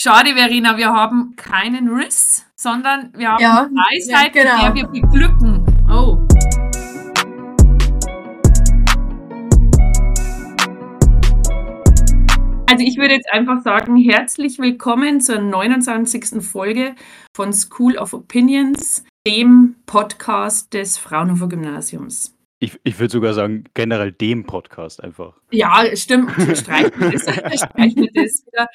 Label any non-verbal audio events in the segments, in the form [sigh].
Schade, Verena, wir haben keinen Riss, sondern wir haben Ja, eine Weisheit, ja, genau. mit der wir beglücken. Oh. Also ich würde jetzt einfach sagen, herzlich willkommen zur 29. Folge von School of Opinions, dem Podcast des Fraunhofer Gymnasiums. Ich, ich würde sogar sagen, generell dem Podcast einfach. Ja, stimmt. Streichen wir das, streichen wir das wieder.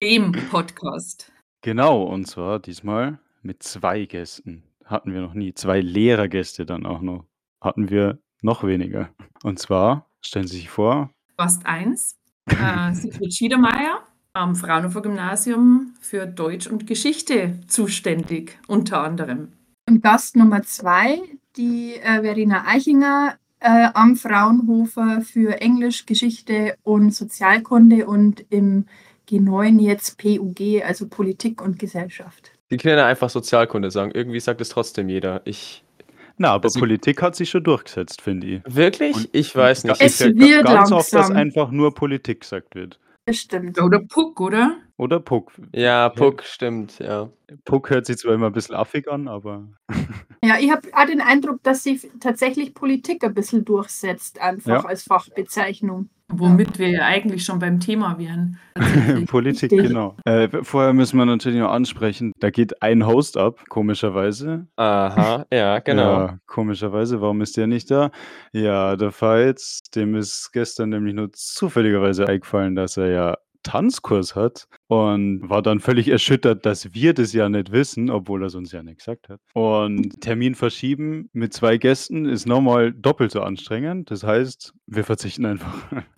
Dem Podcast. Genau, und zwar diesmal mit zwei Gästen. Hatten wir noch nie. Zwei Lehrergäste dann auch noch. Hatten wir noch weniger. Und zwar, stellen Sie sich vor, Fast eins. Äh, [laughs] Sigrid Schiedermeier am Fraunhofer Gymnasium für Deutsch und Geschichte zuständig, unter anderem. Und Gast Nummer zwei, die äh, Verena Eichinger äh, am Fraunhofer für Englisch, Geschichte und Sozialkunde und im G9 jetzt PUG, also Politik und Gesellschaft. Die können ja einfach Sozialkunde sagen. Irgendwie sagt es trotzdem jeder. Ich. na, aber Also- Politik hat sich schon durchgesetzt, finde ich. Wirklich? Und- ich weiß nicht. Es ja wird ganz oft, dass langsam. einfach nur Politik gesagt wird. Das stimmt. Oder Puck, oder? Oder Puck. Ja, Puck, stimmt, ja. Puck hört sich zwar immer ein bisschen affig an, aber [laughs] Ja, ich habe auch den Eindruck, dass sich tatsächlich Politik ein bisschen durchsetzt, einfach Ja. als Fachbezeichnung. Womit wir ja eigentlich schon beim Thema wären. [laughs] Politik, Richtig. genau. Äh, vorher müssen wir natürlich noch ansprechen, da geht ein Host ab, komischerweise. Aha, ja, genau. Ja, komischerweise, warum ist der nicht da? Ja, der Fights, dem ist gestern nämlich nur zufälligerweise eingefallen, dass er ja Tanzkurs hat und war dann völlig erschüttert, dass wir das ja nicht wissen, obwohl er es uns ja nicht gesagt hat. Und Termin verschieben mit zwei Gästen ist nochmal doppelt so anstrengend. Das heißt, wir verzichten einfach.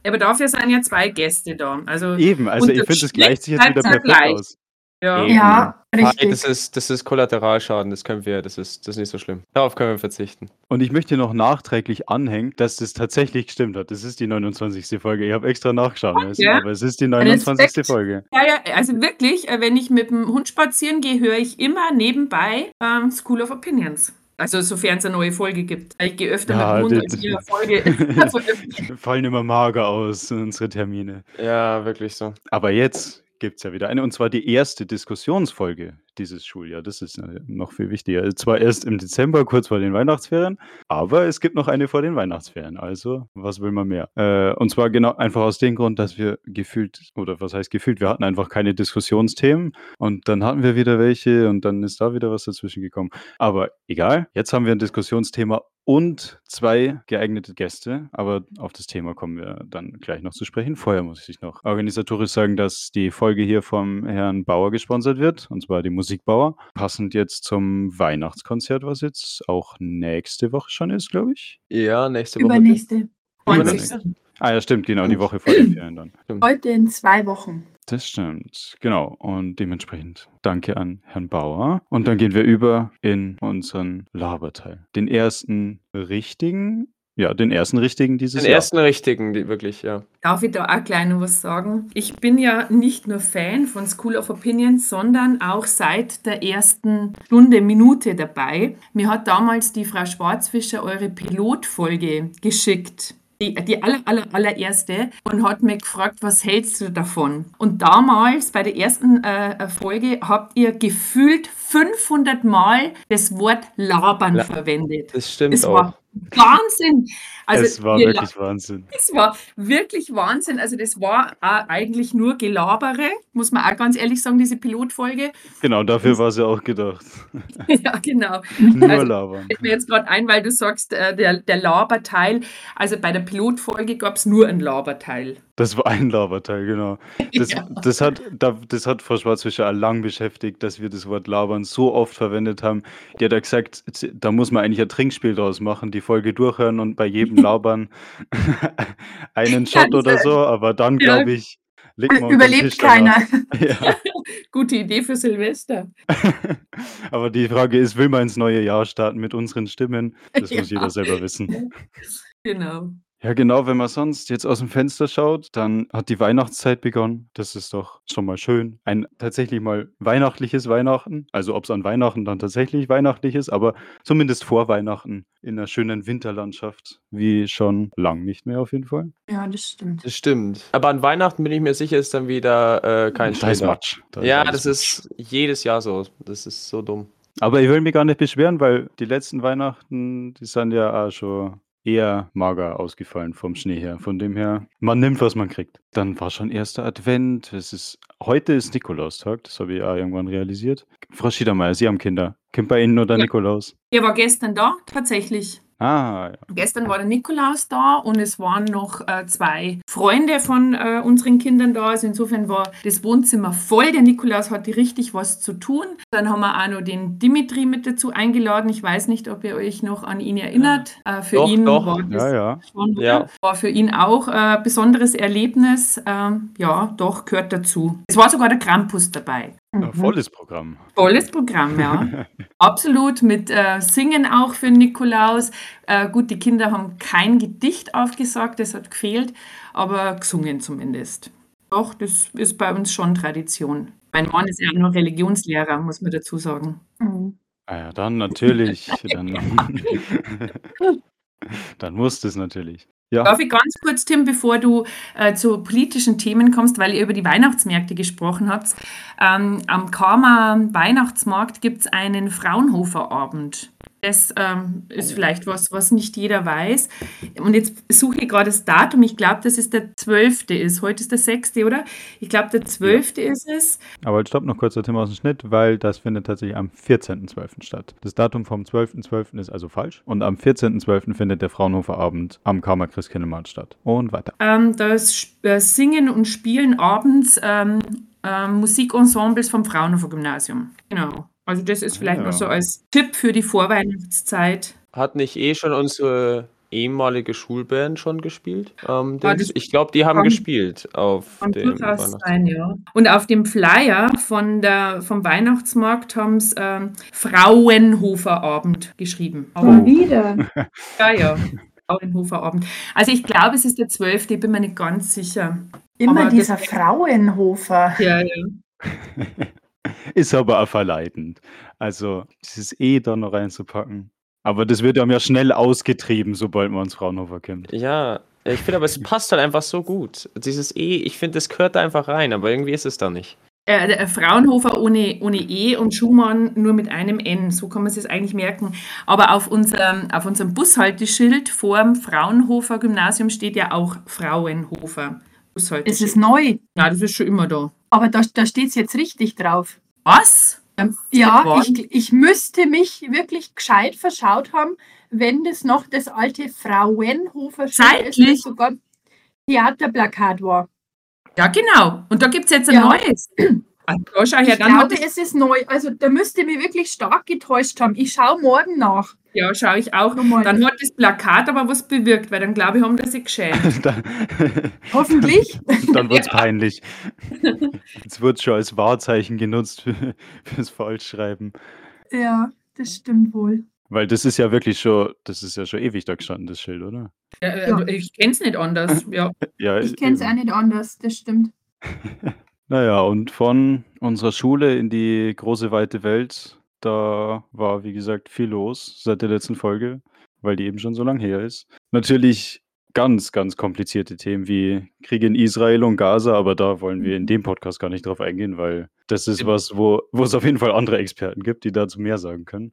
Aber dafür sind ja zwei Gäste da. Also, Eben, also ich finde, Schnitt gleicht sich jetzt wieder perfekt gleich. aus. Ja. Ja, richtig. das ist, das ist Kollateralschaden, das können wir, das ist, das ist nicht so schlimm. Darauf können wir verzichten. Und ich möchte noch nachträglich anhängen, dass das tatsächlich gestimmt hat. Das ist die 29. Folge. Ich habe extra nachgeschaut, du, ja. aber es ist die 29. Respekt. Folge. Ja, ja, also wirklich, äh, wenn ich mit dem Hund spazieren gehe, höre ich immer nebenbei ähm, School of Opinions. Also sofern es eine neue Folge gibt. Ich gehe öfter Ja, mit dem Hund, als wir eine [laughs] Folge veröffentlichen. [laughs] Fallen immer mager aus, unsere Termine. Ja, wirklich so. Aber jetzt gibt es ja wieder eine, und zwar die erste Diskussionsfolge dieses Schuljahr. Das ist äh, noch viel wichtiger. Zwar erst im Dezember, kurz vor den Weihnachtsferien, aber es gibt noch eine vor den Weihnachtsferien. Also, was will man mehr? Äh, und zwar genau einfach aus dem Grund, dass wir gefühlt, oder was heißt gefühlt, wir hatten einfach keine Diskussionsthemen und dann hatten wir wieder welche und dann ist da wieder was dazwischen gekommen. Aber egal, jetzt haben wir ein Diskussionsthema und zwei geeignete Gäste, aber auf das Thema kommen wir dann gleich noch zu sprechen. Vorher muss ich noch organisatorisch sagen, dass die Folge hier vom Herrn Bauer gesponsert wird, und zwar die Musikbauer, passend jetzt zum Weihnachtskonzert, was jetzt auch nächste Woche schon ist, glaube ich. Ja, nächste Woche. Übernächste. 20. Ah ja, stimmt, genau, die Woche vor den Ferien dann. Heute in zwei Wochen. Das stimmt, genau. Und dementsprechend danke an Herrn Bauer. Und dann gehen wir über in unseren Laberteil. Den ersten richtigen, ja, den ersten richtigen dieses Den Jahr. ersten richtigen, die wirklich, ja. Darf ich da auch gleich noch was sagen? Ich bin ja nicht nur Fan von School of Opinions, sondern auch seit der ersten Stunde, Minute dabei. Mir hat damals die Frau Schwarzfischer eure Pilotfolge geschickt. Die, die aller, aller, allererste und hat mich gefragt, was hältst du davon? Und damals bei der ersten äh, Folge habt ihr gefühlt 500 Mal das Wort labern La- verwendet. Das stimmt Es auch. war Wahnsinn. Also es war wirklich Wahnsinn. es war wirklich Wahnsinn. Also das war eigentlich nur Gelabere, muss man auch ganz ehrlich sagen, diese Pilotfolge. Genau, dafür war es ja auch gedacht. [laughs] ja, genau. Nur Also, labern. Fällt mir jetzt gerade ein, weil du sagst, äh, der, der Laberteil. Also bei der Pilotfolge gab es nur ein Laberteil. Das war ein Laberteil, genau. Das, [laughs] Ja. das, hat, da, das hat Frau Schwarzfischer auch lang beschäftigt, dass wir das Wort labern so oft verwendet haben. Die hat ja gesagt, da muss man eigentlich ein Trinkspiel draus machen, die Folge durchhören und bei jedem [laughs] Labern [laughs] einen Shot oder so, aber dann Ja. glaube ich, Überlebt keiner. Ja. Gute Idee für Silvester. aber die Frage ist, will man ins neue Jahr starten mit unseren Stimmen? Das muss Ja. jeder selber wissen. Genau. Ja, genau, wenn man sonst jetzt aus dem Fenster schaut, dann hat die Weihnachtszeit begonnen. Das ist doch schon mal schön. Ein tatsächlich mal weihnachtliches Weihnachten. Also ob es an Weihnachten dann tatsächlich weihnachtlich ist, aber zumindest vor Weihnachten in einer schönen Winterlandschaft, wie schon lang nicht mehr auf jeden Fall. Ja, das stimmt. Das stimmt. Aber an Weihnachten bin ich mir sicher, ist dann wieder äh, kein Da ist Schnee Matsch. Da Ja, das ist jedes Jahr so. Das ist so dumm. Aber ich will mich gar nicht beschweren, weil die letzten Weihnachten, die sind ja auch schon eher mager ausgefallen vom Schnee her. Von dem her, man nimmt, was man kriegt. Dann war schon erster Advent. Es ist, heute ist Nikolaustag, das habe ich auch irgendwann realisiert. Frau Schiedermeier, Sie haben Kinder. Kommt bei Ihnen nur der Ja. Nikolaus? Er war gestern da, tatsächlich. Ah, ja. Gestern war der Nikolaus da und es waren noch äh, zwei Freunde von äh, unseren Kindern da. Also insofern war das Wohnzimmer voll. Der Nikolaus hatte richtig was zu tun. Dann haben wir auch noch den Dimitri mit dazu eingeladen. Ich weiß nicht, ob ihr euch noch an ihn erinnert. Äh, für Doch, ihn doch. war das Ja, schon? Ja. war für ihn auch äh, ein besonderes Erlebnis. Ähm, ja, doch, gehört dazu. Es war sogar der Krampus dabei. Ein Mhm. volles Programm. Volles Programm, ja. [laughs] Absolut, mit äh, Singen auch für Nikolaus. Äh, gut, die Kinder haben kein Gedicht aufgesagt, das hat gefehlt, aber gesungen zumindest. Doch, das ist bei uns schon Tradition. Mein Mann ist ja auch noch Religionslehrer, muss man dazu sagen. Mhm. Ah ja, dann natürlich. Dann, [laughs] [laughs] dann muss das natürlich. Ja, Darf ich ganz kurz, Tim, bevor du äh, zu politischen Themen kommst, weil ihr über die Weihnachtsmärkte gesprochen habt. Ähm, am Karma Weihnachtsmarkt gibt es einen Fraunhofer-Abend. Das ähm, ist vielleicht was, was nicht jeder weiß. Und jetzt suche ich gerade das Datum. Ich glaube, dass es der 12. ist. Heute ist der 6., oder? Ich glaube, der 12. ist es. aber jetzt stopp noch kurz der Tim aus dem Schnitt, weil das findet tatsächlich am 14.12. statt. Das Datum vom 12.12. ist also falsch. Und am 14.12. findet der Fraunhofer Abend am Karma Christkindlmarkt statt. Und weiter. Ähm, das äh, Singen und Spielen abends ähm, ähm, Musikensembles vom Fraunhofer Gymnasium. Genau. Also das ist vielleicht Ja. noch so als Tipp für die Vorweihnachtszeit. Hat nicht eh schon unsere ehemalige Schulband schon gespielt? Ähm, Ah, Dings? das ich glaube, die haben kann- gespielt auf Kann dem sein, ja. Und auf dem Flyer von der, vom Weihnachtsmarkt haben sie ähm, Frauenhofer Abend geschrieben. Schon wieder. [laughs] ja, ja. Frauenhofer Abend. Also ich glaube, es ist der 12. Ich bin mir nicht ganz sicher. Immer Aber dieser das- Frauenhofer. Ja, ja. [laughs] Ist aber auch verleitend. Also, dieses E da noch reinzupacken. Aber das wird einem ja schnell ausgetrieben, sobald man ins Fraunhofer kommt. Ja, ich finde aber, es passt halt einfach so gut. Dieses E, ich finde, das gehört da einfach rein, aber irgendwie ist es da nicht. Äh, der Fraunhofer ohne, ohne E und Schumann nur mit einem N. So kann man sich das eigentlich merken. Aber auf unserem, auf unserem Bushalteschild vor dem Fraunhofer Gymnasium steht ja auch Frauenhofer. Es ist neu, ja, das ist schon immer da. aber da, da steht es jetzt richtig drauf. Was? Ähm, Ja, ich, ich müsste mich wirklich gescheit verschaut haben, wenn das noch das alte Frauenhofer ist, Zeitlich? das sogar Theaterplakat war. Ja, genau. Und da gibt es jetzt ein Ja. neues. [clears throat] Her, Ich dann hat glaube, es, es ist neu. Also da müsste ich mich wirklich stark getäuscht haben. Ich schaue morgen nach. Ja, schaue ich auch. Nochmal. Dann hat das Plakat aber was bewirkt, weil dann glaube ich, haben das sich geschämt. [laughs] Hoffentlich. [laughs] dann wird es peinlich. [laughs] Jetzt wird schon als Wahrzeichen genutzt für, fürs Falschschreiben. ja, das stimmt wohl. Weil das ist ja wirklich schon, das ist ja schon ewig da gestanden, das Schild, oder? Ja, äh, Ich kenne es nicht anders. Ja. Ja, Ich kenne es auch nicht anders. Das stimmt. Naja, und von unserer Schule in die große weite Welt, da war, wie gesagt, viel los seit der letzten Folge, weil die eben schon so lange her ist. Natürlich ganz, ganz komplizierte Themen wie Krieg in Israel und Gaza, aber da wollen wir in dem Podcast gar nicht drauf eingehen, weil das ist was, wo, wo es auf jeden Fall andere Experten gibt, die dazu mehr sagen können.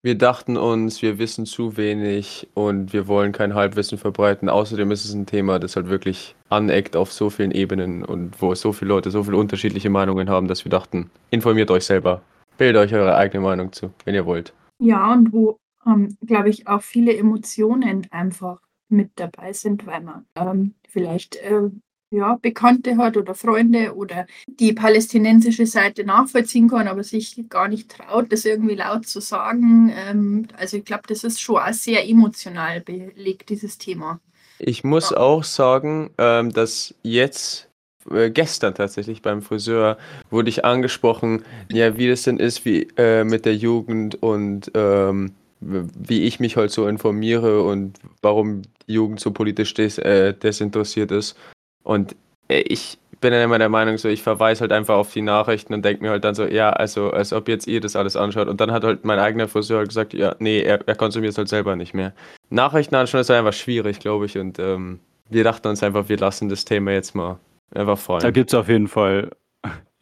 Wir dachten uns, wir wissen zu wenig und wir wollen kein Halbwissen verbreiten. Außerdem ist es ein Thema, das halt wirklich aneckt auf so vielen Ebenen und wo so viele Leute so viele unterschiedliche Meinungen haben, dass wir dachten, informiert euch selber. Bildet euch eure eigene Meinung zu, wenn ihr wollt. Ja, und wo, ähm, glaube ich, auch viele Emotionen einfach mit dabei sind, weil man ähm, vielleicht äh, ja, Bekannte hat oder Freunde oder die palästinensische Seite nachvollziehen kann, aber sich gar nicht traut, das irgendwie laut zu sagen. Ähm, also ich glaube, das ist schon auch sehr emotional belegt, dieses Thema. Ich muss auch sagen, ähm, dass jetzt, äh, gestern tatsächlich beim Friseur, wurde ich angesprochen, ja, wie das denn ist, wie äh, mit der Jugend und ähm, wie ich mich halt so informiere und warum die Jugend so politisch des, äh, desinteressiert ist. Und äh, ich bin dann immer der Meinung, so ich verweise halt einfach auf die Nachrichten und denke mir halt dann so, ja, also als ob jetzt ihr das alles anschaut. Und dann hat halt mein eigener Friseur halt gesagt, ja, nee, er, er konsumiert es halt selber nicht mehr. Nachrichten anschauen ist halt einfach schwierig, glaube ich. Und ähm, wir dachten uns einfach, wir lassen das Thema jetzt mal einfach fallen. Da gibt es auf jeden Fall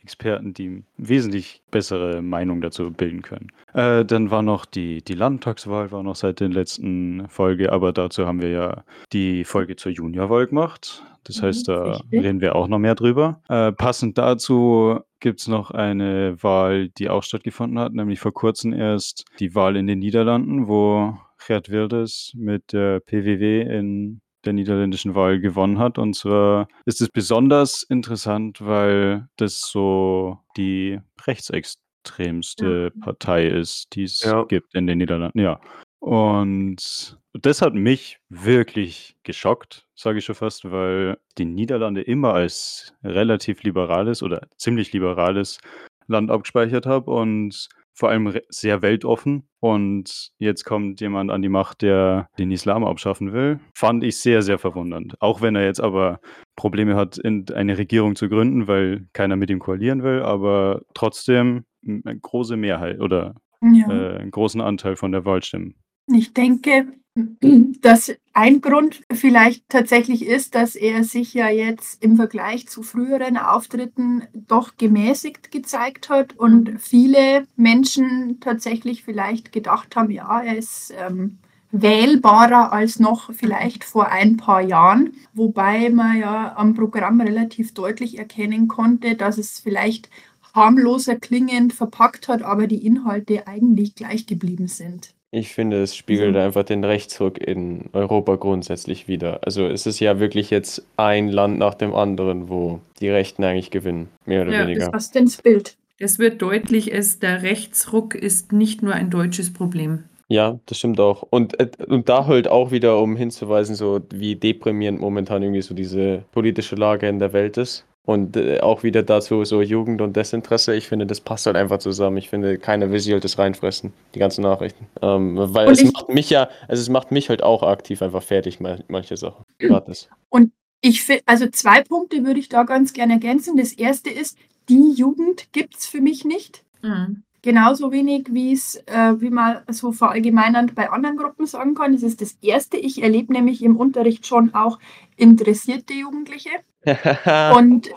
Experten, die wesentlich bessere Meinung dazu bilden können. Äh, dann war noch die, die Landtagswahl, war noch seit der letzten Folge, aber dazu haben wir ja die Folge zur Juniorwahl gemacht. Das heißt, Mhm, da richtig. reden wir auch noch mehr drüber. Äh, passend dazu gibt es noch eine Wahl, die auch stattgefunden hat, nämlich vor kurzem erst die Wahl in den Niederlanden, wo Gerd Wilders mit der PWW in der niederländischen Wahl gewonnen hat. Und zwar ist es besonders interessant, weil das so die rechtsextremste Partei ist, die es Ja. gibt in den Niederlanden. Ja. Und das hat mich wirklich geschockt, sage ich schon fast, weil die Niederlande immer als relativ liberales oder ziemlich liberales Land abgespeichert habe und vor allem sehr weltoffen. Und jetzt kommt jemand an die Macht, der den Islam abschaffen will. Fand ich sehr, sehr verwundernd. Auch wenn er jetzt aber Probleme hat, in eine Regierung zu gründen, weil keiner mit ihm koalieren will, aber trotzdem eine große Mehrheit oder Ja. äh, einen großen Anteil von der Wahlstimmen. Ich denke, dass ein Grund vielleicht tatsächlich ist, dass er sich ja jetzt im Vergleich zu früheren Auftritten doch gemäßigt gezeigt hat und viele Menschen tatsächlich vielleicht gedacht haben, ja, er ist ähm, wählbarer als noch vielleicht vor ein paar Jahren, wobei man ja am Programm relativ deutlich erkennen konnte, dass es vielleicht harmloser klingend verpackt hat, aber die Inhalte eigentlich gleich geblieben sind. Ich finde, es spiegelt Mhm. einfach den Rechtsruck in Europa grundsätzlich wider. Also es ist ja wirklich jetzt ein Land nach dem anderen, wo die Rechten eigentlich gewinnen, mehr oder Ja, das weniger. Was denn das Bild? Es wird deutlich, es, der Rechtsruck ist nicht nur ein deutsches Problem. Ja, das stimmt auch. Und, äh, und da halt auch wieder, um hinzuweisen, so wie deprimierend momentan irgendwie so diese politische Lage in der Welt ist. Und äh, auch wieder dazu so Jugend und Desinteresse. Ich finde, das passt halt einfach zusammen. Ich finde, keiner will sich halt das reinfressen, die ganzen Nachrichten. Ähm, weil Und es macht mich ja, also es macht mich halt auch aktiv einfach fertig, man- manche Sachen. Gerade das. [clears throat] Ich fi- also zwei Punkte würde ich da ganz gerne ergänzen. Das erste ist, die Jugend gibt es für mich nicht. Mhm. Genauso wenig, wie es, äh, wie man so verallgemeinernd bei anderen Gruppen sagen kann. Das ist das Erste. Ich erlebe nämlich im Unterricht schon auch interessierte Jugendliche. [laughs] Und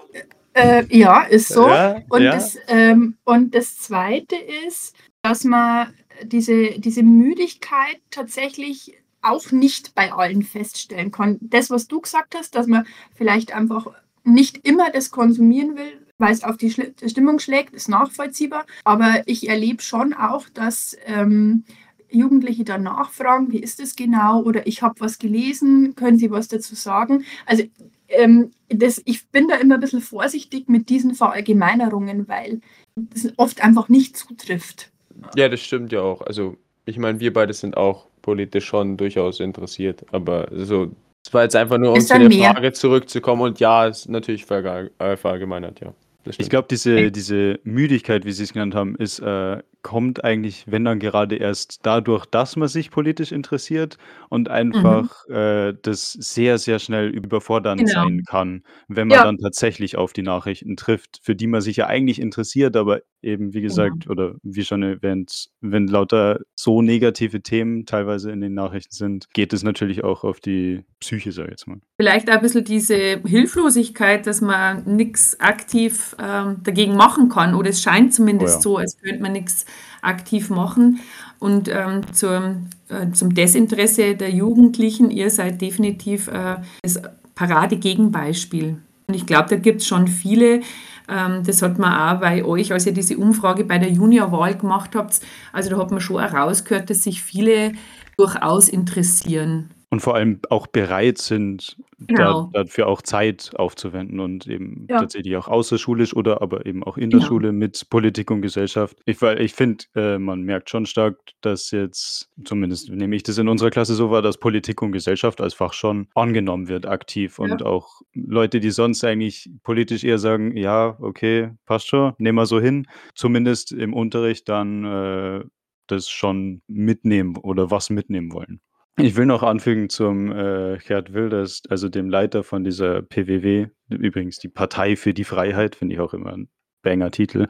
äh, ja, ist so. Ja, Und, ja. das, ähm, und das Zweite ist, dass man diese, diese Müdigkeit tatsächlich auch nicht bei allen feststellen kann. Das, was du gesagt hast, dass man vielleicht einfach nicht immer das konsumieren will, weil es auf die Stimmung schlägt, ist nachvollziehbar. Aber ich erlebe schon auch, dass ähm, Jugendliche dann nachfragen, wie ist das genau? Oder ich habe was gelesen, können Sie was dazu sagen? Also ähm, das, ich bin da immer ein bisschen vorsichtig mit diesen Verallgemeinerungen, weil das oft einfach nicht zutrifft. Ja, das stimmt ja auch. Also, ich meine, wir beide sind auch politisch schon durchaus interessiert, aber so, es war jetzt einfach nur, um zu der mehr. Frage zurückzukommen und ja, ist natürlich äh, verallgemeinert, ja. Ich glaube, diese, diese Müdigkeit, wie Sie es genannt haben, ist, äh, kommt eigentlich, wenn dann gerade erst dadurch, dass man sich politisch interessiert und einfach äh, das sehr, sehr schnell überfordernd Genau. sein kann, wenn man Ja. dann tatsächlich auf die Nachrichten trifft, für die man sich ja eigentlich interessiert, aber eben, wie gesagt, oder wie schon erwähnt, wenn lauter so negative Themen teilweise in den Nachrichten sind, geht es natürlich auch auf die Psyche, sag ich jetzt mal. Vielleicht auch ein bisschen diese Hilflosigkeit, dass man nichts aktiv ähm, dagegen machen kann. Oder es scheint zumindest Oh ja. so, als könnte man nichts aktiv machen. Und ähm, zum, äh, zum Desinteresse der Jugendlichen, ihr seid definitiv äh, das Paradegegenbeispiel. Und ich glaube, da gibt es schon viele, ähm, das hat man auch bei euch, als ihr diese Umfrage bei der Juniorwahl gemacht habt, also da hat man schon herausgehört, dass sich viele durchaus interessieren. Und vor allem auch bereit sind, Genau. da, dafür auch Zeit aufzuwenden und eben Ja. tatsächlich auch außerschulisch oder aber eben auch in der Genau. Schule mit Politik und Gesellschaft. Ich, weil ich finde, äh, man merkt schon stark, dass jetzt, zumindest nehme ich das in unserer Klasse so war, dass Politik und Gesellschaft als Fach schon angenommen wird, aktiv. Und auch Leute, die sonst eigentlich politisch eher sagen, ja, okay, passt schon, nehmen wir so hin, zumindest im Unterricht dann äh, das schon mitnehmen oder was mitnehmen wollen. Ich will noch anfügen zum äh, Gerd Wilders, also dem Leiter von dieser PWW, übrigens die Partei für die Freiheit, finde ich auch immer ein banger Titel.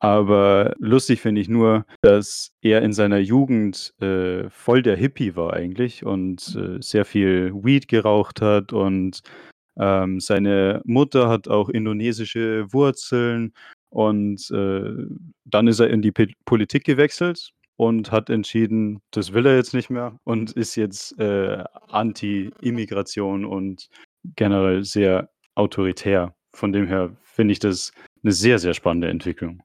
Aber lustig finde ich nur, dass er in seiner Jugend äh, voll der Hippie war eigentlich und äh, sehr viel Weed geraucht hat und ähm, seine Mutter hat auch indonesische Wurzeln und äh, dann ist er in die P Politik gewechselt und hat entschieden, das will er jetzt nicht mehr und ist jetzt äh, anti-Immigration und generell sehr autoritär. Von dem her finde ich das eine sehr, sehr spannende Entwicklung.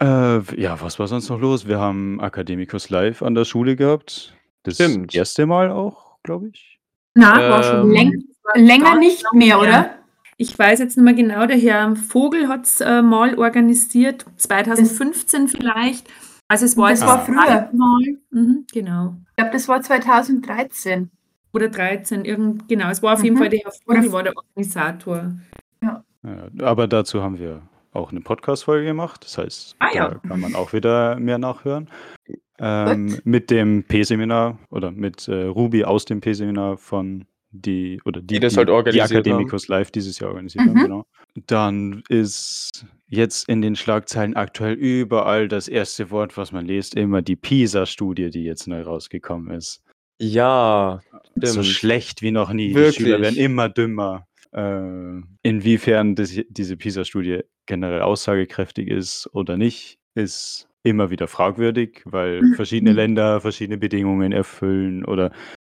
Äh, ja, was war sonst noch los? Wir haben Academicus Live an der Schule gehabt. Das Stimmt. erste Mal auch, glaube ich. Na, war schon Ähm, läng länger nicht mehr, oder? Ich weiß jetzt nicht mehr genau, der Herr Vogel hat es äh, mal organisiert, 2015 vielleicht. Also es war Das war früher. Mal. Mhm, genau. Ich glaube, das war 2013. Oder 13, irgend, genau. Es war auf jeden Mhm. Fall der Herr Vogel, war der Organisator. Ja, aber dazu haben wir auch eine Podcast-Folge gemacht. Das heißt, Ah, ja. da kann man auch wieder mehr nachhören. Ähm, mit dem P-Seminar oder mit äh, Ruby aus dem P-Seminar von die oder die, Die das halt organisiert die Academicus Live dieses Jahr organisiert haben, Mhm. genau. Dann ist jetzt in den Schlagzeilen aktuell überall das erste Wort, was man liest, immer die PISA-Studie, die jetzt neu rausgekommen ist. Ja, So stimmt. schlecht wie noch nie. Die Wirklich. Schüler werden immer dümmer. Äh, inwiefern das, diese PISA-Studie generell aussagekräftig ist oder nicht, ist immer wieder fragwürdig, weil Mhm. verschiedene Länder verschiedene Bedingungen erfüllen oder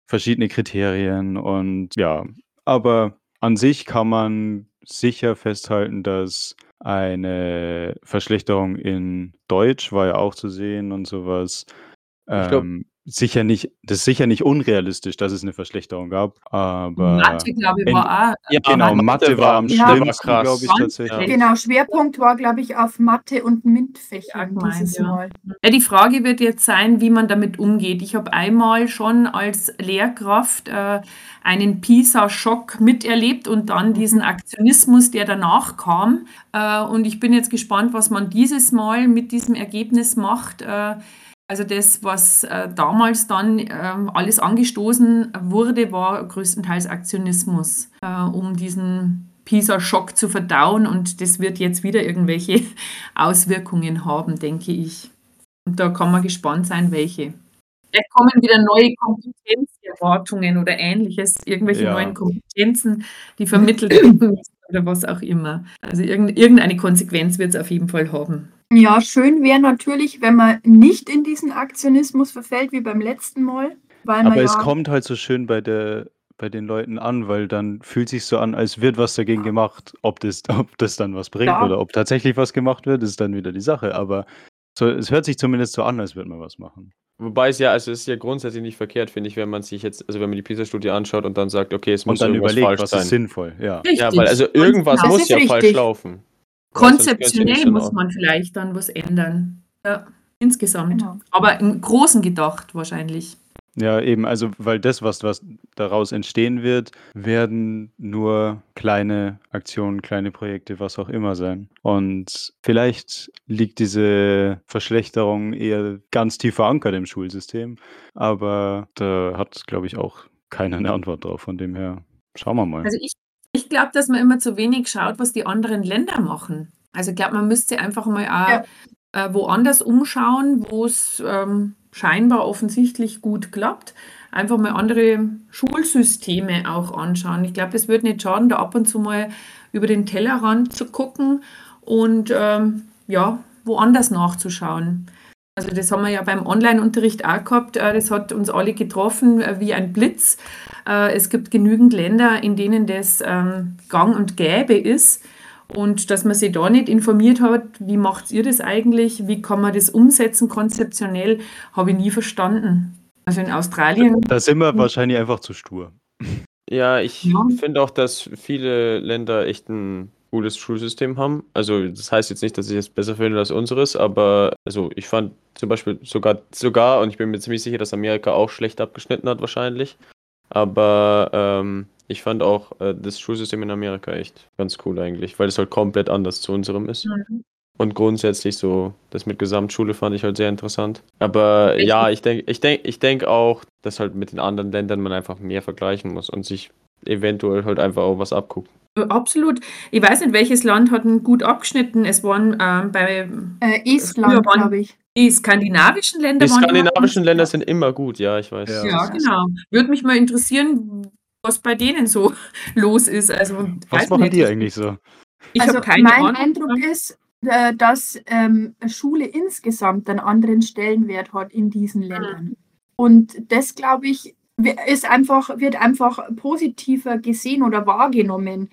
verschiedene Kriterien und ja, aber an sich kann man sicher festhalten, dass eine Verschlechterung in Deutsch war ja auch zu sehen und sowas. Ich glaub- Ähm, sicher nicht, das ist sicher nicht unrealistisch, dass es eine Verschlechterung gab, aber Mathe, glaube ich, in- war auch. Ja, genau, Mathe, war am Ja. schlimmsten, krass. glaube ich tatsächlich. Genau, Schwerpunkt war, glaube ich, auf Mathe und MINT-Fächern Ja, dieses ja. Mal. Ja, die Frage wird jetzt sein, wie man damit umgeht. Ich habe einmal schon als Lehrkraft äh, einen PISA-Schock miterlebt und dann diesen Aktionismus, der danach kam. Äh, und ich bin jetzt gespannt, was man dieses Mal mit diesem Ergebnis macht. Äh, also das, was äh, damals dann ähm, alles angestoßen wurde, war größtenteils Aktionismus, äh, um diesen PISA-Schock zu verdauen. Und das wird jetzt wieder irgendwelche [laughs] Auswirkungen haben, denke ich. Und da kann man gespannt sein, welche. Vielleicht kommen wieder neue Kompetenzerwartungen oder ähnliches, irgendwelche Ja. neuen Kompetenzen, die vermittelt werden oder was auch immer. Also irgend- irgendeine Konsequenz wird es auf jeden Fall haben. Ja, schön wäre natürlich, wenn man nicht in diesen Aktionismus verfällt wie beim letzten Mal. Weil man Aber es ja, kommt halt so schön bei der bei den Leuten an, weil dann fühlt sich so an, als wird was dagegen gemacht. Ob das, [laughs] ob das dann was bringt Ja. oder ob tatsächlich was gemacht wird, ist dann wieder die Sache. Aber so, es hört sich zumindest so an, als würde man was machen. Wobei es ja, also es ist ja grundsätzlich nicht verkehrt, finde ich, wenn man sich jetzt, also wenn man die PISA-Studie anschaut und dann sagt, okay, es muss Und dann irgendwas überlegt, falsch was sein. ist sinnvoll. Ja. Ja, weil also irgendwas muss ja richtig. falsch laufen. Konzeptionell muss man vielleicht dann was ändern. Ja, insgesamt. Genau. Aber im Großen gedacht wahrscheinlich. Ja, eben, also weil das, was, was daraus entstehen wird, werden nur kleine Aktionen, kleine Projekte, was auch immer sein. Und vielleicht liegt diese Verschlechterung eher ganz tief verankert im Schulsystem, aber da hat, glaube ich, auch keiner eine Antwort drauf. Von dem her, schauen wir mal. Also ich, ich glaube, dass man immer zu wenig schaut, was die anderen Länder machen. Also ich glaube, man müsste einfach mal auch Ja. äh, woanders umschauen, wo es ähm, scheinbar offensichtlich gut klappt. Einfach mal andere Schulsysteme auch anschauen. Ich glaube, das würde nicht schaden, da ab und zu mal über den Tellerrand zu gucken und ähm, ja, woanders nachzuschauen. Also das haben wir ja beim Online-Unterricht auch gehabt. Äh, Das hat uns alle getroffen äh, wie ein Blitz. Äh, Es gibt genügend Länder, in denen das ähm, gang und gäbe ist. Und dass man sich da nicht informiert hat, wie macht ihr das eigentlich, wie kann man das umsetzen konzeptionell, habe ich nie verstanden. Also in Australien, Da sind wir wahrscheinlich einfach zu stur. Ja, ich Ja. finde auch, dass viele Länder echt ein cooles Schulsystem haben. Also das heißt jetzt nicht, dass ich es besser finde als unseres, aber also ich fand zum Beispiel sogar, sogar, und ich bin mir ziemlich sicher, dass Amerika auch schlecht abgeschnitten hat wahrscheinlich. Aber ähm, ich fand auch äh, das Schulsystem in Amerika echt ganz cool eigentlich, weil es halt komplett anders zu unserem ist. Und grundsätzlich so, das mit Gesamtschule fand ich halt sehr interessant. Aber ja, ich denke, ich denke, ich denke auch, dass halt mit den anderen Ländern man einfach mehr vergleichen muss und sich eventuell halt einfach auch was abguckt. Absolut. Ich weiß nicht, welches Land hat ihn gut abgeschnitten. Es waren ähm, bei Äh, Estland, waren- glaube ich. die skandinavischen Länder. Die skandinavischen gut. Länder sind immer gut, ja, ich weiß. Ja. Ja, genau. Würde mich mal interessieren, was bei denen so [laughs] los ist. Also, Was machen nicht. die eigentlich so? Ich also habe keine mein Ahnung. Eindruck ist, äh, dass ähm, Schule insgesamt einen anderen Stellenwert hat in diesen Ländern. Und das, glaube ich, ist einfach, wird einfach positiver gesehen oder wahrgenommen,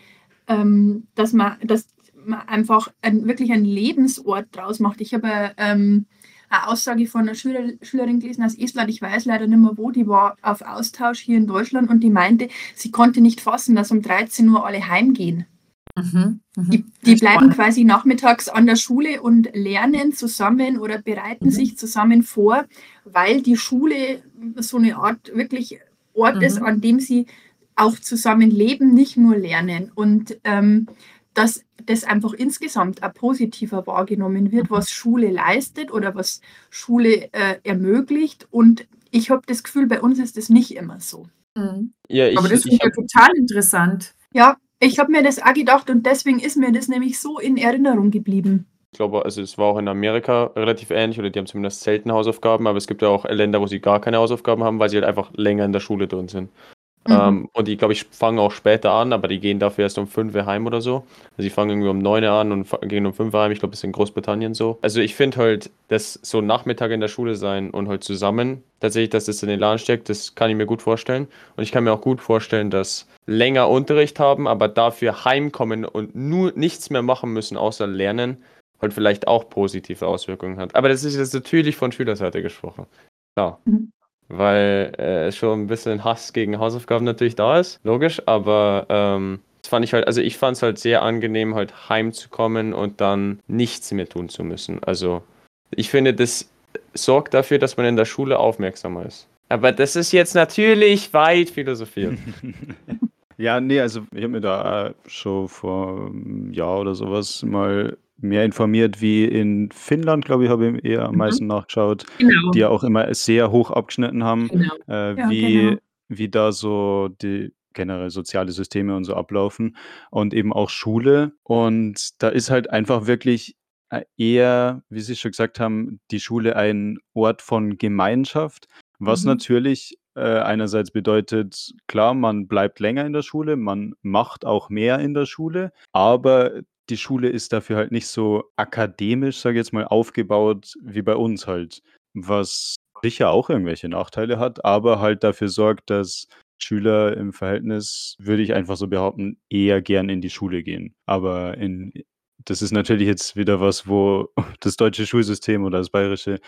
ähm, dass, man, dass man einfach ein, wirklich einen Lebensort draus macht. Ich habe ähm, eine Aussage von einer Schüler, Schülerin gelesen aus Estland, ich weiß leider nicht mehr wo, die war auf Austausch hier in Deutschland und die meinte, sie konnte nicht fassen, dass um 13 Uhr alle heimgehen. Mhm, mhm. Die, die bleiben Spannend. quasi nachmittags an der Schule und lernen zusammen oder bereiten Mhm. sich zusammen vor, weil die Schule so eine Art wirklich Ort ist, Mhm. an dem sie auch zusammen leben, nicht nur lernen. Und ähm, dass das einfach insgesamt auch positiver wahrgenommen wird, Mhm. was Schule leistet oder was Schule äh, ermöglicht. Und ich habe das Gefühl, bei uns ist das nicht immer so. Mhm. Ja, ich, Aber das finde ich ja hab, total interessant. Ja, ich habe mir das auch gedacht und deswegen ist mir das nämlich so in Erinnerung geblieben. ich glaube, also es war auch in Amerika relativ ähnlich, oder die haben zumindest selten Hausaufgaben, aber es gibt ja auch Länder, wo sie gar keine Hausaufgaben haben, weil sie halt einfach länger in der Schule drin sind. Mhm. Ähm, und die, glaube ich, fangen auch später an, aber die gehen dafür erst um 5 Uhr heim oder so. Also sie fangen irgendwie um 9 Uhr an und gehen um 5 Uhr heim. Ich glaube, das ist in Großbritannien so. Also ich finde halt, dass so Nachmittag in der Schule sein und halt zusammen, tatsächlich, dass das in den Laden steckt, das kann ich mir gut vorstellen. Und ich kann mir auch gut vorstellen, dass länger Unterricht haben, aber dafür heimkommen und nur nichts mehr machen müssen, außer lernen, halt vielleicht auch positive Auswirkungen hat. Aber das ist jetzt natürlich von Schülerseite gesprochen. Klar. Mhm. Weil äh, schon ein bisschen Hass gegen Hausaufgaben natürlich da ist, logisch, aber ähm, das fand ich halt, also ich fand es halt sehr angenehm, halt heimzukommen und dann nichts mehr tun zu müssen. Also ich finde, das sorgt dafür, dass man in der Schule aufmerksamer ist. Aber das ist jetzt natürlich weit philosophiert. [laughs] Ja, nee, also ich habe mir da äh, schon vor einem Jahr oder sowas mal mehr informiert, wie in Finnland, glaube ich, habe ich eher am Mhm. meisten nachgeschaut, Genau. die ja auch immer sehr hoch abgeschnitten haben, genau. äh, Ja, wie, genau. wie da so die generell soziale Systeme und so ablaufen und eben auch Schule. Und da ist halt einfach wirklich äh, eher, wie Sie schon gesagt haben, die Schule ein Ort von Gemeinschaft, was Mhm. natürlich äh, einerseits bedeutet, klar, man bleibt länger in der Schule, man macht auch mehr in der Schule, aber die Schule ist dafür halt nicht so akademisch, sage ich jetzt mal, aufgebaut wie bei uns halt, was sicher auch irgendwelche Nachteile hat, aber halt dafür sorgt, dass Schüler im Verhältnis, würde ich einfach so behaupten, eher gern in die Schule gehen. Aber in, das ist natürlich jetzt wieder was, wo [laughs] das deutsche Schulsystem oder das bayerische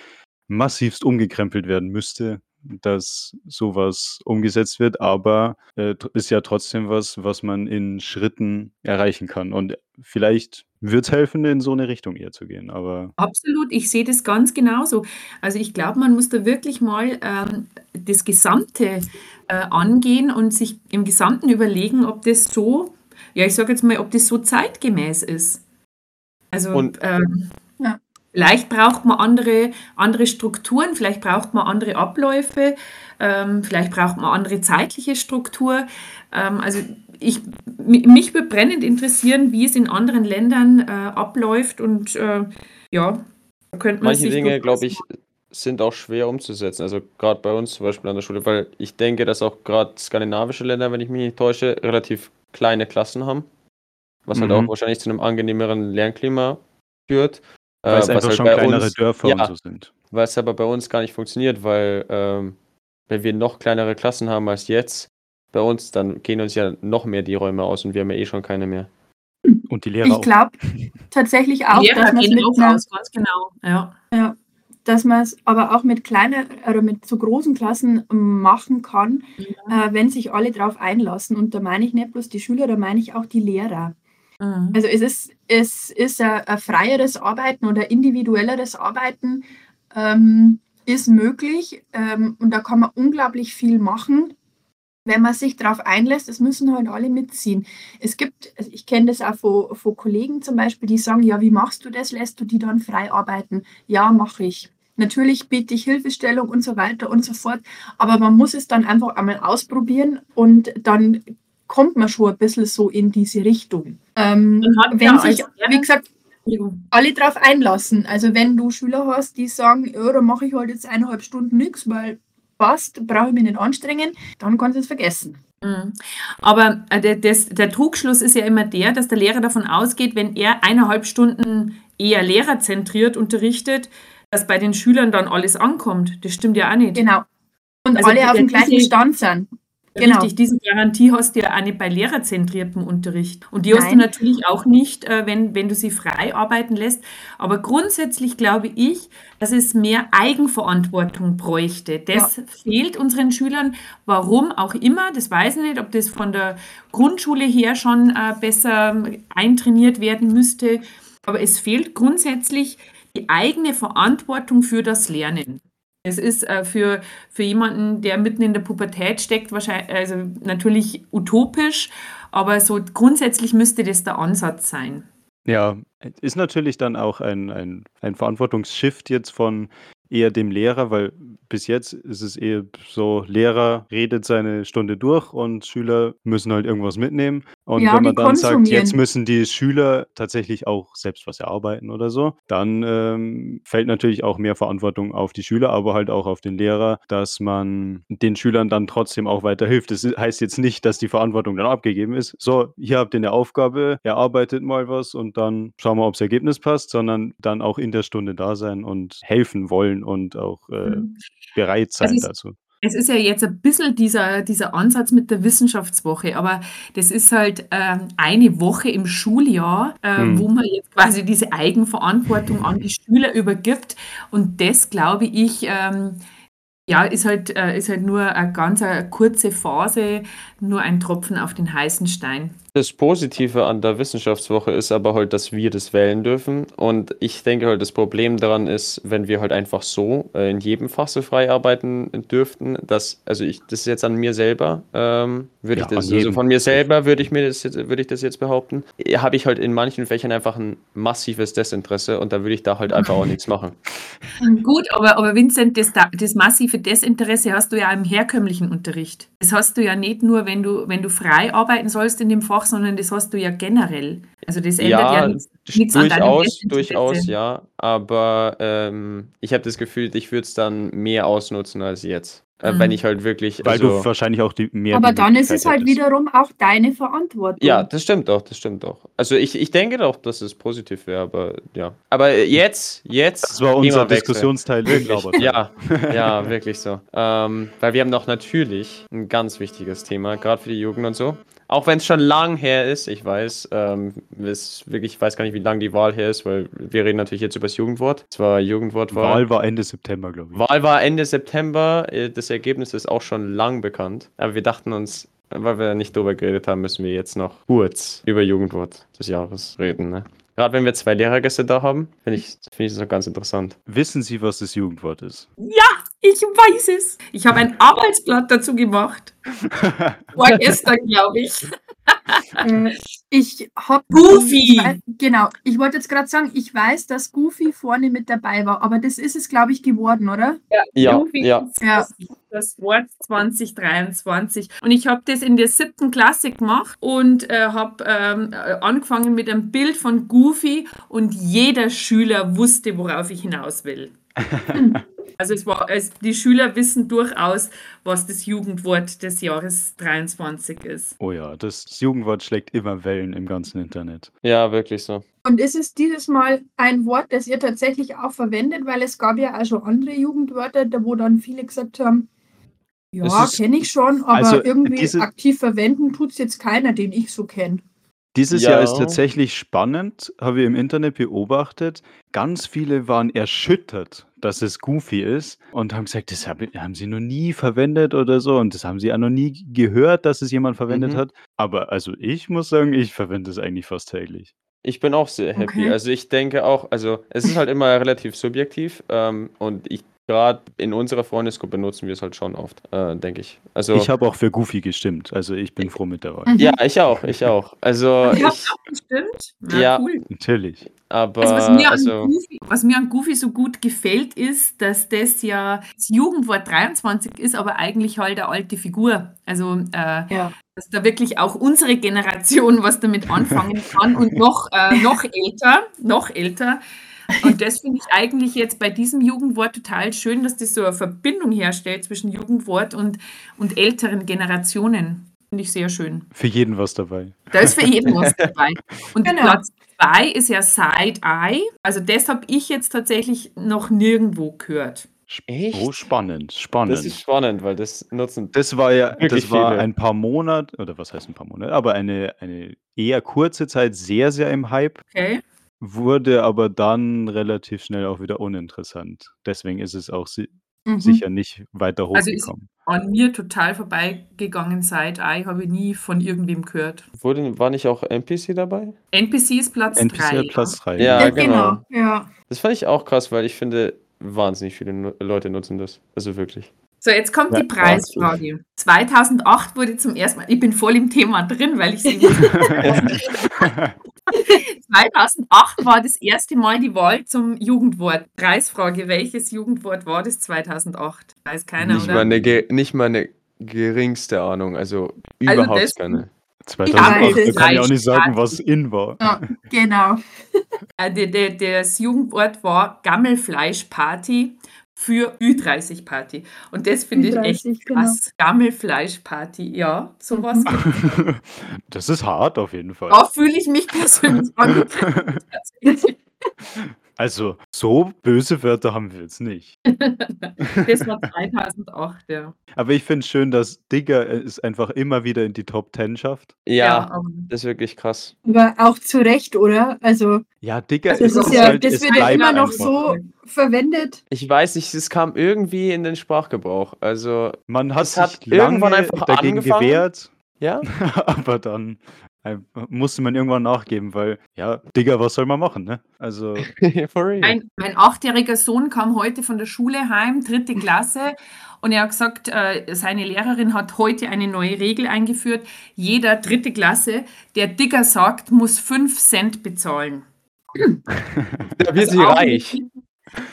massivst umgekrempelt werden müsste, dass sowas umgesetzt wird, aber äh, ist ja trotzdem was, was man in Schritten erreichen kann. Und vielleicht wird es helfen, in so eine Richtung eher zu gehen. Aber Absolut, ich sehe das ganz genauso. Also ich glaube, man muss da wirklich mal ähm, das Gesamte äh, angehen und sich im Gesamten überlegen, ob das so, ja, ich sage jetzt mal, ob das so zeitgemäß ist. Also Und- ähm, Ja. Vielleicht braucht man andere, andere Strukturen, vielleicht braucht man andere Abläufe, ähm, vielleicht braucht man andere zeitliche Struktur. Ähm, also ich, mi- mich würde brennend interessieren, wie es in anderen Ländern äh, abläuft und äh, ja, da könnte man Manche sich Dinge, glaube ich, sind auch schwer umzusetzen. Also gerade bei uns zum Beispiel an der Schule, weil ich denke, dass auch gerade skandinavische Länder, wenn ich mich nicht täusche, relativ kleine Klassen haben. Was halt Mhm. auch wahrscheinlich zu einem angenehmeren Lernklima führt. Äh, weil es was einfach halt schon kleinere uns, Dörfer ja, und so sind. was aber bei uns gar nicht funktioniert, weil ähm, wenn wir noch kleinere Klassen haben als jetzt, bei uns, dann gehen uns ja noch mehr die Räume aus und wir haben ja eh schon keine mehr. Und die Lehrer Ich glaube [laughs] tatsächlich auch, dass man es gehen mit auch einer, aus, ganz genau. Ja. ja, dass man es aber auch mit kleinen oder mit so großen Klassen machen kann, äh, wenn sich alle darauf einlassen. Und da meine ich nicht bloß die Schüler, da meine ich auch die Lehrer. Mhm. Also es ist, es ist ein, ein freieres Arbeiten oder individuelleres Arbeiten ähm, ist möglich ähm, und da kann man unglaublich viel machen. wenn man sich darauf einlässt, es müssen halt alle mitziehen. Es gibt, also ich kenne das auch von, von Kollegen zum Beispiel, die sagen, ja, wie machst du das? Lässt du die dann frei arbeiten? Ja, mache ich. Natürlich biete ich Hilfestellung und so weiter und so fort, aber man muss es dann einfach einmal ausprobieren und dann kommt man schon ein bisschen so in diese Richtung. Ähm, wenn sich, wie gesagt, alle darauf einlassen. Also wenn du Schüler hast, die sagen, ja, da mache ich halt jetzt eineinhalb Stunden nichts, weil passt, brauche ich mich nicht anstrengen, dann kannst du es vergessen. Mhm. Aber äh, das, der Trugschluss ist ja immer der, dass der Lehrer davon ausgeht, wenn er eineinhalb Stunden eher lehrerzentriert unterrichtet, dass bei den Schülern dann alles ankommt. Das stimmt ja auch nicht. Genau. Und also alle auf dem gleichen Stand sind. Genau. Richtig, diese Garantie hast du ja auch nicht bei lehrerzentriertem Unterricht. Und die Nein. hast du natürlich auch nicht, äh, wenn, wenn du sie frei arbeiten lässt. Aber grundsätzlich glaube ich, dass es mehr Eigenverantwortung bräuchte. Das ja. fehlt unseren Schülern. Warum auch immer, das weiß ich nicht, ob das von der Grundschule her schon äh, besser eintrainiert werden müsste. Aber es fehlt grundsätzlich die eigene Verantwortung für das Lernen. Es ist äh, für, für jemanden, der mitten in der Pubertät steckt, wahrscheinlich, also natürlich utopisch, aber so grundsätzlich müsste das der Ansatz sein. Ja, ist natürlich dann auch ein, ein, ein Verantwortungsshift jetzt von eher dem Lehrer, weil bis jetzt ist es eher so, Lehrer redet seine Stunde durch und Schüler müssen halt irgendwas mitnehmen. Und Ja, wenn man dann sagt, jetzt müssen die Schüler tatsächlich auch selbst was erarbeiten oder so, dann ähm, fällt natürlich auch mehr Verantwortung auf die Schüler, aber halt auch auf den Lehrer, dass man den Schülern dann trotzdem auch weiterhilft. Das heißt jetzt nicht, dass die Verantwortung dann abgegeben ist. So, hier habt ihr eine Aufgabe, erarbeitet mal was und dann schauen wir, ob das Ergebnis passt, sondern dann auch in der Stunde da sein und helfen wollen und auch äh, Mhm bereit sein ist, dazu. Es ist ja jetzt ein bisschen dieser, dieser Ansatz mit der Wissenschaftswoche, aber das ist halt äh, eine Woche im Schuljahr, äh, hm. wo man jetzt quasi diese Eigenverantwortung an die Schüler übergibt. Und das, glaube ich, ähm, ja, ist halt, äh, ist halt nur eine ganz eine kurze Phase, nur ein Tropfen auf den heißen Stein. Das Positive an der Wissenschaftswoche ist aber halt, dass wir das wählen dürfen. Und ich denke halt, das Problem daran ist, wenn wir halt einfach so äh, in jedem Fach so frei arbeiten dürften, dass, also ich, das ist jetzt an mir selber, ähm, würde ja, ich das, also von mir selber würde ich mir das jetzt, würde ich das jetzt behaupten, habe ich halt in manchen Fächern einfach ein massives Desinteresse und da würde ich da halt einfach auch nichts machen. [laughs] Gut, aber, aber Vincent, das, das massive Desinteresse hast du ja im herkömmlichen Unterricht. Das hast du ja nicht nur, wenn du, wenn du frei arbeiten sollst in dem Fach, Fach, sondern das hast du ja generell. Also das ändert ja, ja nichts, nichts durchaus, Durchaus, ja. Aber ähm, ich habe das Gefühl, ich würde es dann mehr ausnutzen als jetzt. Äh, mhm. Wenn ich halt wirklich. Weil also, du wahrscheinlich auch die mehr. Aber dann ist es halt hättest. wiederum auch deine Verantwortung. Ja, das stimmt doch, das stimmt doch. Also ich, ich denke doch, dass es positiv wäre, aber ja. Aber jetzt, jetzt. Das war unser Diskussionsteil, wirklich. ja, ja, wirklich so. Ähm, weil wir haben noch natürlich ein ganz wichtiges Thema, gerade für die Jugend und so. Auch wenn es schon lang her ist, ich weiß, ähm, ist wirklich, ich weiß gar nicht, wie lang die Wahl her ist, weil wir reden natürlich jetzt über das Jugendwort. Es war Jugendwortwahl. Wahl war Ende September, glaube ich. Wahl war Ende September. Äh, das Ergebnis ist auch schon lang bekannt. Aber wir dachten uns, weil wir nicht drüber geredet haben, müssen wir jetzt noch kurz über Jugendwort des Jahres reden. Ne? Gerade wenn wir zwei Lehrergäste da haben, finde ich, find ich das auch ganz interessant. Wissen Sie, was das Jugendwort ist? Ja, ich weiß es. Ich habe ein Arbeitsblatt dazu gemacht. [laughs] Vorgestern, glaube ich. Äh, [laughs] ich habe. Goofy! genau, ich wollte jetzt gerade sagen, ich weiß, dass Goofy vorne mit dabei war, aber das ist es, glaube ich, geworden, oder? Ja, ja. Goofy ja. Ist das, das Wort 2023. Und ich habe das in der siebten Klasse gemacht und äh, habe ähm, angefangen mit einem Bild von Goofy und jeder Schüler wusste, worauf ich hinaus will. [laughs] Also es war, es, die Schüler wissen durchaus, was das Jugendwort des Jahres 23 ist. Oh ja, das Jugendwort schlägt immer Wellen im ganzen Internet. Ja, wirklich so. Und ist es dieses Mal ein Wort, das ihr tatsächlich auch verwendet? Weil es gab ja auch schon andere Jugendwörter, da wo dann viele gesagt haben, ja, kenne ich schon, aber also irgendwie diese, aktiv verwenden tut es jetzt keiner, den ich so kenne. Dieses ja. Jahr ist tatsächlich spannend, habe ich im Internet beobachtet. Ganz viele waren erschüttert, dass es Goofy ist und haben gesagt, das haben sie noch nie verwendet oder so und das haben sie auch noch nie gehört, dass es jemand verwendet mhm. hat. Aber also ich muss sagen, ich verwende es eigentlich fast täglich. Ich bin auch sehr happy. Okay. Also ich denke auch, also es ist halt immer relativ subjektiv ähm, und ich gerade in unserer Freundesgruppe nutzen wir es halt schon oft, äh, denke ich. Also Ich habe auch für Goofy gestimmt, also ich bin froh mit der Wahl. Mhm. ja, ich auch, ich auch. Also ich, auch gestimmt? Ja. cool. Natürlich. aber Also was, mir also, an Goofy, was mir an Goofy so gut gefällt, ist, dass das ja das Jugendwort 23 ist, aber eigentlich halt eine alte Figur. Also äh, Ja. dass da wirklich auch unsere Generation was damit anfangen kann und noch, äh, noch älter, noch älter. Und das finde ich eigentlich jetzt bei diesem Jugendwort total schön, dass das so eine Verbindung herstellt zwischen Jugendwort und, und älteren Generationen. Finde ich sehr schön. Für jeden was dabei. Da ist für jeden was [laughs] dabei. Und Genau. Platz zwei ist ja Side-Eye. Also das habe ich jetzt tatsächlich noch nirgendwo gehört. echt? Oh, spannend, spannend. Das ist spannend, weil das nutzen Das war ja, das war viele. ein paar Monate, oder was heißt ein paar Monate, aber eine, eine eher kurze Zeit sehr, sehr im Hype, Okay. Wurde aber dann relativ schnell auch wieder uninteressant. Deswegen ist es auch si Mhm. sicher nicht weiter Also ist- hochgekommen. An mir total vorbeigegangen Side-Eye, habe ich nie von irgendwem gehört. Wurde, war nicht auch NPC dabei? NPC ist Platz NPC drei. hat Platz 3. Ja, Ja, genau. genau. Ja. Das fand ich auch krass, weil ich finde, wahnsinnig viele Leute nutzen das. Also wirklich. So, jetzt kommt Ja, die Preisfrage. 2008 wurde zum ersten Mal, ich bin voll im Thema drin, weil ich sie [laughs] [laughs] 2008 war das erste Mal die Wahl zum Jugendwort. Preisfrage, welches Jugendwort war das 2008? Weiß keiner, Nicht oder? mal, eine, nicht mal eine geringste Ahnung. Also Also überhaupt das- keine. 2008, weiß da kann ich auch nicht sagen, was in war. ja, genau. [laughs] Äh, das Jugendwort war Gammelfleischparty für Ü30-Party. Und das finde ich echt Ü30, genau. krass. Gammelfleischparty, ja, sowas. Mhm. [laughs] Das ist hart auf jeden Fall. Da fühle ich mich persönlich [laughs] angegriffen. [laughs] Also, so böse Wörter haben wir jetzt nicht. Das war 2008, ja. Aber ich finde es schön, dass Digger es einfach immer wieder in die Top 10 schafft. Ja, aber- das ist wirklich krass. Aber auch zu Recht, oder? Also, Ja, Digger das ist, ist ja, halt, das wird ja immer noch einfach. so verwendet. Ich weiß nicht, es kam irgendwie in den Sprachgebrauch. Also, Man hat Es hat sich lange irgendwann einfach dagegen angefangen. gewehrt, ja? [laughs] aber dann äh, musste man irgendwann nachgeben, weil, ja, Digger, was soll man machen, ne? Also, [laughs] For real. Mein, mein achtjähriger Sohn kam heute von der Schule heim, dritte [laughs] Klasse, und er hat gesagt, äh, seine Lehrerin hat heute eine neue Regel eingeführt. Jeder dritte Klasse, der Digger sagt, muss 5 Cent bezahlen. [laughs] Da wird Also sie reich.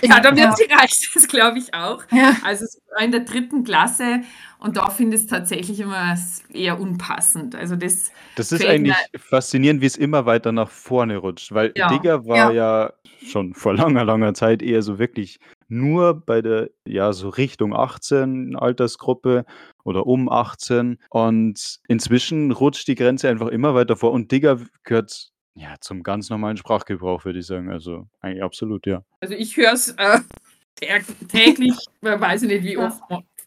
Ja, da wird Ja. sie reich, das glaube ich auch. Ja. Also in der dritten Klasse und da finde ich es tatsächlich immer eher unpassend. Also das, das ist eigentlich faszinierend, wie es immer weiter nach vorne rutscht, weil Ja. Digger war ja. schon vor langer, langer Zeit eher so wirklich nur bei der, ja, so Richtung 18 Altersgruppe oder um 18 und inzwischen rutscht die Grenze einfach immer weiter vor und Digger gehört ja zum ganz normalen Sprachgebrauch, würde ich sagen. Also eigentlich absolut, ja. also ich höre es äh, [laughs] tä- täglich, weiß ich nicht wie Ja. oft.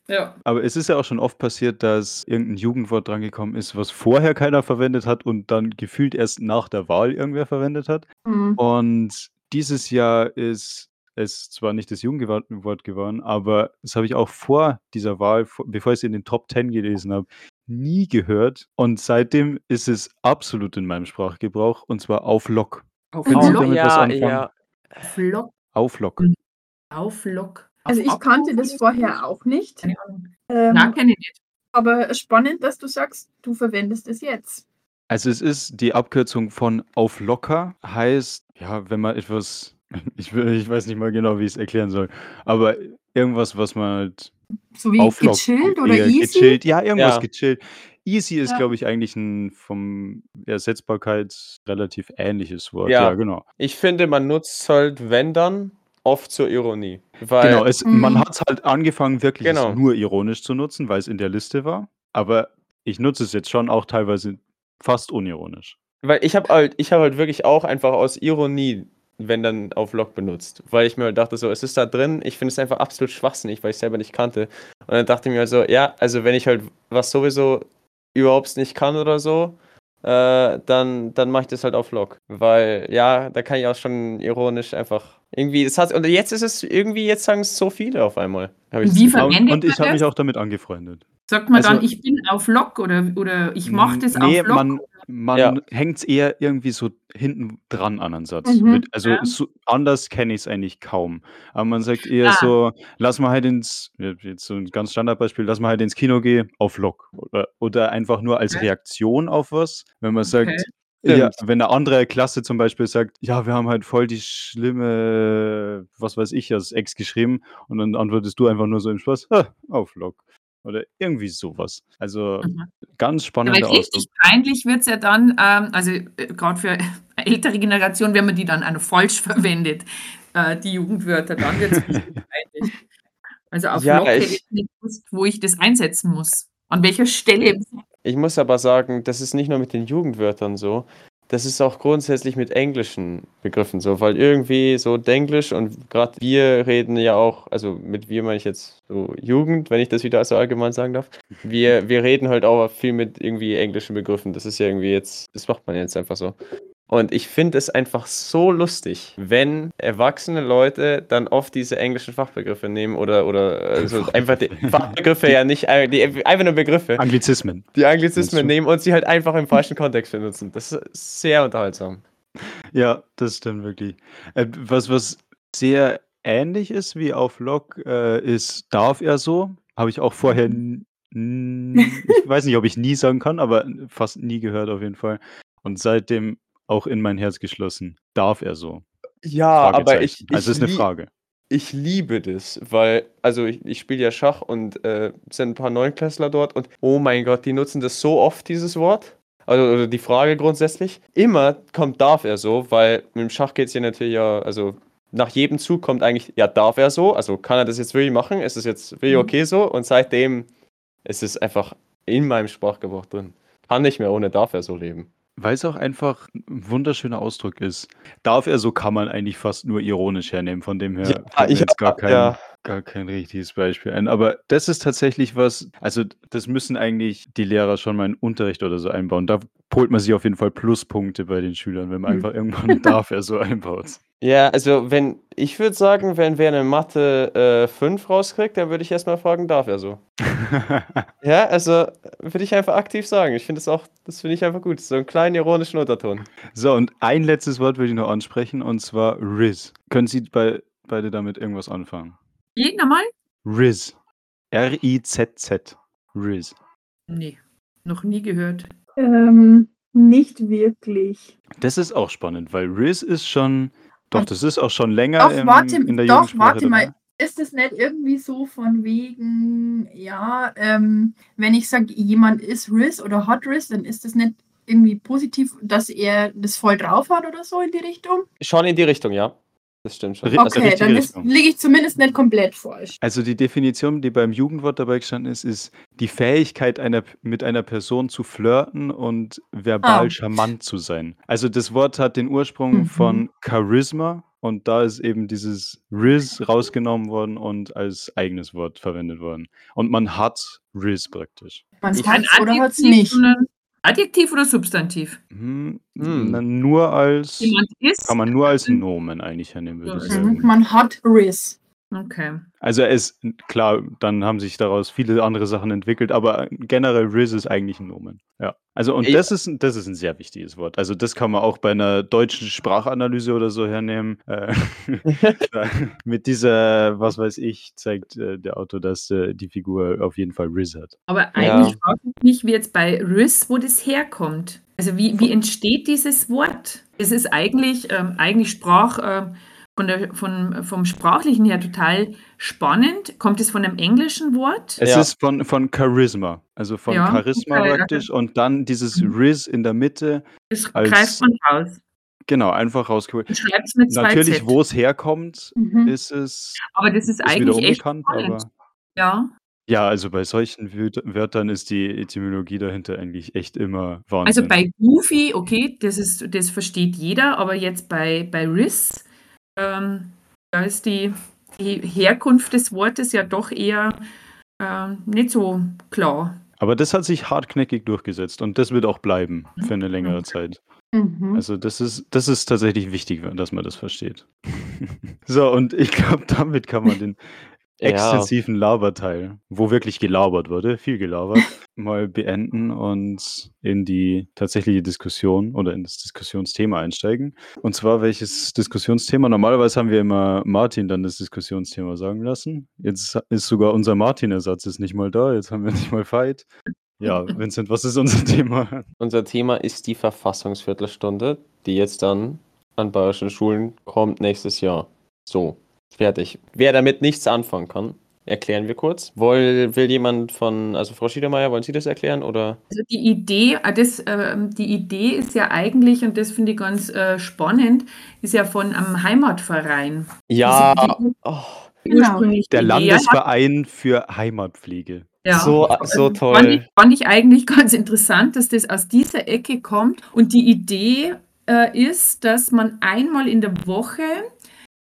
Ja. Aber es ist ja auch schon oft passiert, dass irgendein Jugendwort drangekommen ist, was vorher keiner verwendet hat und dann gefühlt erst nach der Wahl irgendwer verwendet hat. Mhm. Und dieses Jahr ist es zwar nicht das Jugendwort geworden, aber das habe ich auch vor dieser Wahl, vor- bevor ich es in den Top 10 gelesen habe, nie gehört. Und seitdem ist es absolut in meinem Sprachgebrauch und zwar auf Lock. Auf Lock, ja, ja. auf Lock, Auf Lock. Also ich kannte das vorher auch nicht. Keine Ahnung. Ähm, Nein, kenne ich nicht. aber spannend, dass du sagst, du verwendest es jetzt. Also es ist die Abkürzung von auf locker, heißt, ja, wenn man etwas, [laughs] ich, will, ich weiß nicht mal genau, wie ich es erklären soll, aber irgendwas, was man halt So wie auflockt. gechillt oder easy. Gechillt. Ja, irgendwas Ja. gechillt. Easy ist, Ja. glaube ich, eigentlich ein vom Ersetzbarkeit relativ ähnliches Wort. Ja. Ja, genau. Ich finde, man nutzt halt, wenn dann, oft zur Ironie. Weil, Genau, es, Mhm. man hat es halt angefangen, wirklich Genau. nur ironisch zu nutzen, weil es in der Liste war. Aber ich nutze es jetzt schon auch teilweise fast unironisch. weil ich habe halt, ich habe halt wirklich auch einfach aus Ironie, wenn dann auf Lock benutzt. Weil ich mir halt dachte, so, es ist da drin, ich finde es einfach absolut schwachsinnig, weil ich es selber nicht kannte. Und dann dachte ich mir so, ja, also wenn ich halt was sowieso überhaupt nicht kann oder so, äh, dann, dann mache ich das halt auf Lock. Weil, ja, da kann ich auch schon ironisch einfach irgendwie, es hat, und jetzt ist es irgendwie, jetzt sagen es so viele auf einmal. das Wie verwendet Und ich habe mich das? auch damit angefreundet. Sagt man dann, Also ich bin auf Lock oder, oder ich mache das ne, auf Lock? man Ja. man hängt's eher irgendwie so hinten dran an 'nen Satz. Mhm. Mit also, Ja. so anders kenne ich's eigentlich kaum. Aber man sagt eher Ah. so: „Lass mal halt ins“ j jetzt so 'n ganz Standardbeispiel: „Lass mal halt ins Kino gehen, auf Lock.“ Oder oder einfach nur als Okay. Reaktion auf was, wenn man Okay. sagt ja, wenn 'ne andere Klasse zum Beispiel sagt: „Ja, wir haben halt voll die schlimme, was weiß ich was, Ex geschrieben.“ Und dann antwortest du einfach nur so im Spaß: „Ha, auf Lock.“ Oder irgendwie so was. Also, Mhm. ganz Ja, spannender Ausdruck. richtig peinlich wird's ja dann, ähm, also, äh, grad für [laughs] ältere Generation, wenn man die dann auch falsch [laughs] verwendet, äh, die Jugendwörter, dann wird's richtig [laughs] peinlich. Also, auf Ja, Lock hätte ich ich nicht wo ich das einsetzen muss. An welcher Stelle. Ich muss aber sagen, das ist nicht nur mit den Jugendwörtern so, das ist auch grundsätzlich mit englischen Begriffen so, weil irgendwie so Denglisch und grad wir reden ja auch also, mit wir meine ich jetzt so Jugend, wenn ich das wieder so allgemein sagen darf. Wir wir reden halt auch viel mit irgendwie englischen Begriffen. Das ist ja irgendwie jetzt das macht man jetzt einfach so. Und ich finde es einfach so lustig, wenn erwachsene Leute dann oft diese englischen Fachbegriffe nehmen oder oder, also, [laughs] einfach die Fachbegriffe. Ja nicht ei die einfach nur Begriffe. Anglizismen. Die Anglizismen nehmen und sie halt einfach im falschen Kontext benutzen. Das ist sehr unterhaltsam. Ja, das stimmt wirklich. Äh, was was sehr ähnlich ist wie auf Lock, äh, ist „Darf er so?“ Habe ich auch vorher ich weiß nicht, ob ich nie sagen kann, aber fast nie gehört auf jeden Fall. Und seitdem auch in mein Herz geschlossen. „Darf er so?“ Ja, aber ich Fragezeichen. Also, ich ist 'ne lie Frage. ich liebe das, weil also, ich ich spiele ja Schach und, äh, sind 'n paar Neunklässler dort und oh mein Gott, die nutzen das so oft, dieses Wort. Also oder die Frage grundsätzlich. Immer kommt „Darf er so?“, weil im Schach geht's ja natürlich ja also, nach jedem Zug kommt eigentlich: „Ja, darf er so?“ Also, kann er das jetzt wirklich machen? Ist das jetzt wirklich Mhm. okay so? Und seitdem ist es einfach in meinem Sprachgebrauch drin. Kann nicht mehr ohne „Darf er so“ leben. Weil's auch einfach 'n wunderschöner Ausdruck ist. „Darf er so?“ kann man eigentlich fast nur ironisch hernehmen. Von dem Ja, her fällt mir jetzt gar kein ja. Gar kein richtiges Beispiel ein. Aber das ist tatsächlich was also, das müssen eigentlich die Lehrer schon mal in Unterricht oder so einbauen. Da holt man sich auf jeden Fall Pluspunkte bei den Schülern, wenn man Mhm. einfach irgendwann „Darf er so“ [laughs] einbaut. Ja, also, wenn ich würde sagen, wenn wer 'ne Mathe, äh, 5 rauskriegt, dann würde ich erst mal fragen: „Darf er so?“ [laughs] Ja, also, würde ich einfach aktiv sagen. Ich finde das auch das finde ich einfach gut. So 'n kleinen ironischen Unterton. So, und ein letztes Wort würde ich noch ansprechen, und zwar Riz. Können Sie bei beide damit irgendwas anfangen? Wie, noch mal? Riz. R-I-Z-Z. Riz. Ne, noch nie gehört. Ähm, nicht wirklich. Das ist auch spannend, weil Riz ist schon doch, das ist auch schon länger Doch, im warte in der doch, warte mal. dabei. Ist es nicht irgendwie so von wegen, ja, ähm, wenn ich sage, jemand ist Riz oder hat Riz, dann ist das nicht irgendwie positiv, dass er das voll drauf hat oder so in die Richtung? Schon in die Richtung, ja. Das stimmt schon. Also Okay, richtige dann Richtung. liege ich zumindest nicht komplett falsch. Also, die Definition, die beim Jugendwort dabei gestanden ist, ist die Fähigkeit einer mit einer Person zu flirten und verbal Ah. charmant zu sein. Also, das Wort hat den Ursprung Mhm. von Charisma und da ist eben dieses Riz rausgenommen worden und als eigenes Wort verwendet worden. Und man hat Riz praktisch. Man Ich Ein hat's oder hat's Adjektiv nicht. oder Adjektiv oder Substantiv? Hm, Hm. nur als Jemand ist kann man nur als Nomen eigentlich hernehmen, würde ich sagen. Man hat Riz. Okay. Also, es klar, dann haben sich daraus viele andere Sachen entwickelt, aber generell Riz ist eigentlich 'n Nomen. Ja. Also, und Ja. das ist das ist 'n sehr wichtiges Wort. Also, das kann man auch bei 'ner deutschen Sprachanalyse oder so hernehmen. Äh, [laughs] mit dieser was weiß ich, zeigt, äh, der Autor, dass, äh, die Figur auf jeden Fall Riz hat. Aber Ja. eigentlich frage ich mich, wie jetzt bei Riz, wo das herkommt. Also, wie wie entsteht dieses Wort? Es ist eigentlich ähm, eigentlich Sprach ähm, von der von vom Sprachlichen her total spannend. Kommt es von 'nem englischen Wort? Es Ja. ist von von Charisma, also von Ja, Charisma okay, praktisch und dann dieses Mhm. Riz in der Mitte Das als greift man raus. genau, einfach rausgeholt. Und schreibt's mit 2 Natürlich, Z. wo's herkommt, Mhm. ist es Aber das ist ist eigentlich echt spannend. aber Ja. ja, also, bei solchen Wörtern ist die Etymologie dahinter eigentlich echt immer Also, Wahnsinn. bei Goofy, okay, das ist das versteht jeder, aber jetzt bei bei Riz, ähm, da ist die die Herkunft des Wortes ja doch eher, ähm, nicht so klar. Aber das hat sich hartnäckig durchgesetzt und das wird auch bleiben Mhm. für 'ne längere Okay. Zeit. Mhm. Also, das ist das ist tatsächlich wichtig, dass man das versteht. [laughs] So, und ich glaube, [laughs] damit kann man den. Extensiven Laberteil, wo wirklich gelabert wurde, viel gelabert, [laughs] mal beenden und in die tatsächliche Diskussion oder in das Diskussionsthema einsteigen. Und zwar welches Diskussionsthema? Normalerweise haben wir immer Martin dann das Diskussionsthema sagen lassen. Jetzt ist sogar unser Martin-Ersatz ist nicht mal da. Jetzt haben wir nicht mal Fight. Ja, [laughs] Vincent, was ist unser Thema? Unser Thema ist die Verfassungsviertelstunde, die jetzt dann an bayerischen Schulen kommt nächstes Jahr. So, fertig. Wer damit nichts anfangen kann, erklären wir kurz. Woll, will jemand von, also Frau Schiedermeier, wollen Sie das erklären oder? Also die Idee, äh, das, äh, die Idee ist ja eigentlich, und das finde ich ganz äh, spannend, ist ja von einem Heimatverein. Ja, Idee- oh, ursprünglich Der die. Landesverein für Heimatpflege. Ja. so, so Also Fand ich, toll. fand ich eigentlich ganz interessant, dass das aus dieser Ecke kommt. Und die Idee äh, ist, dass man einmal in der Woche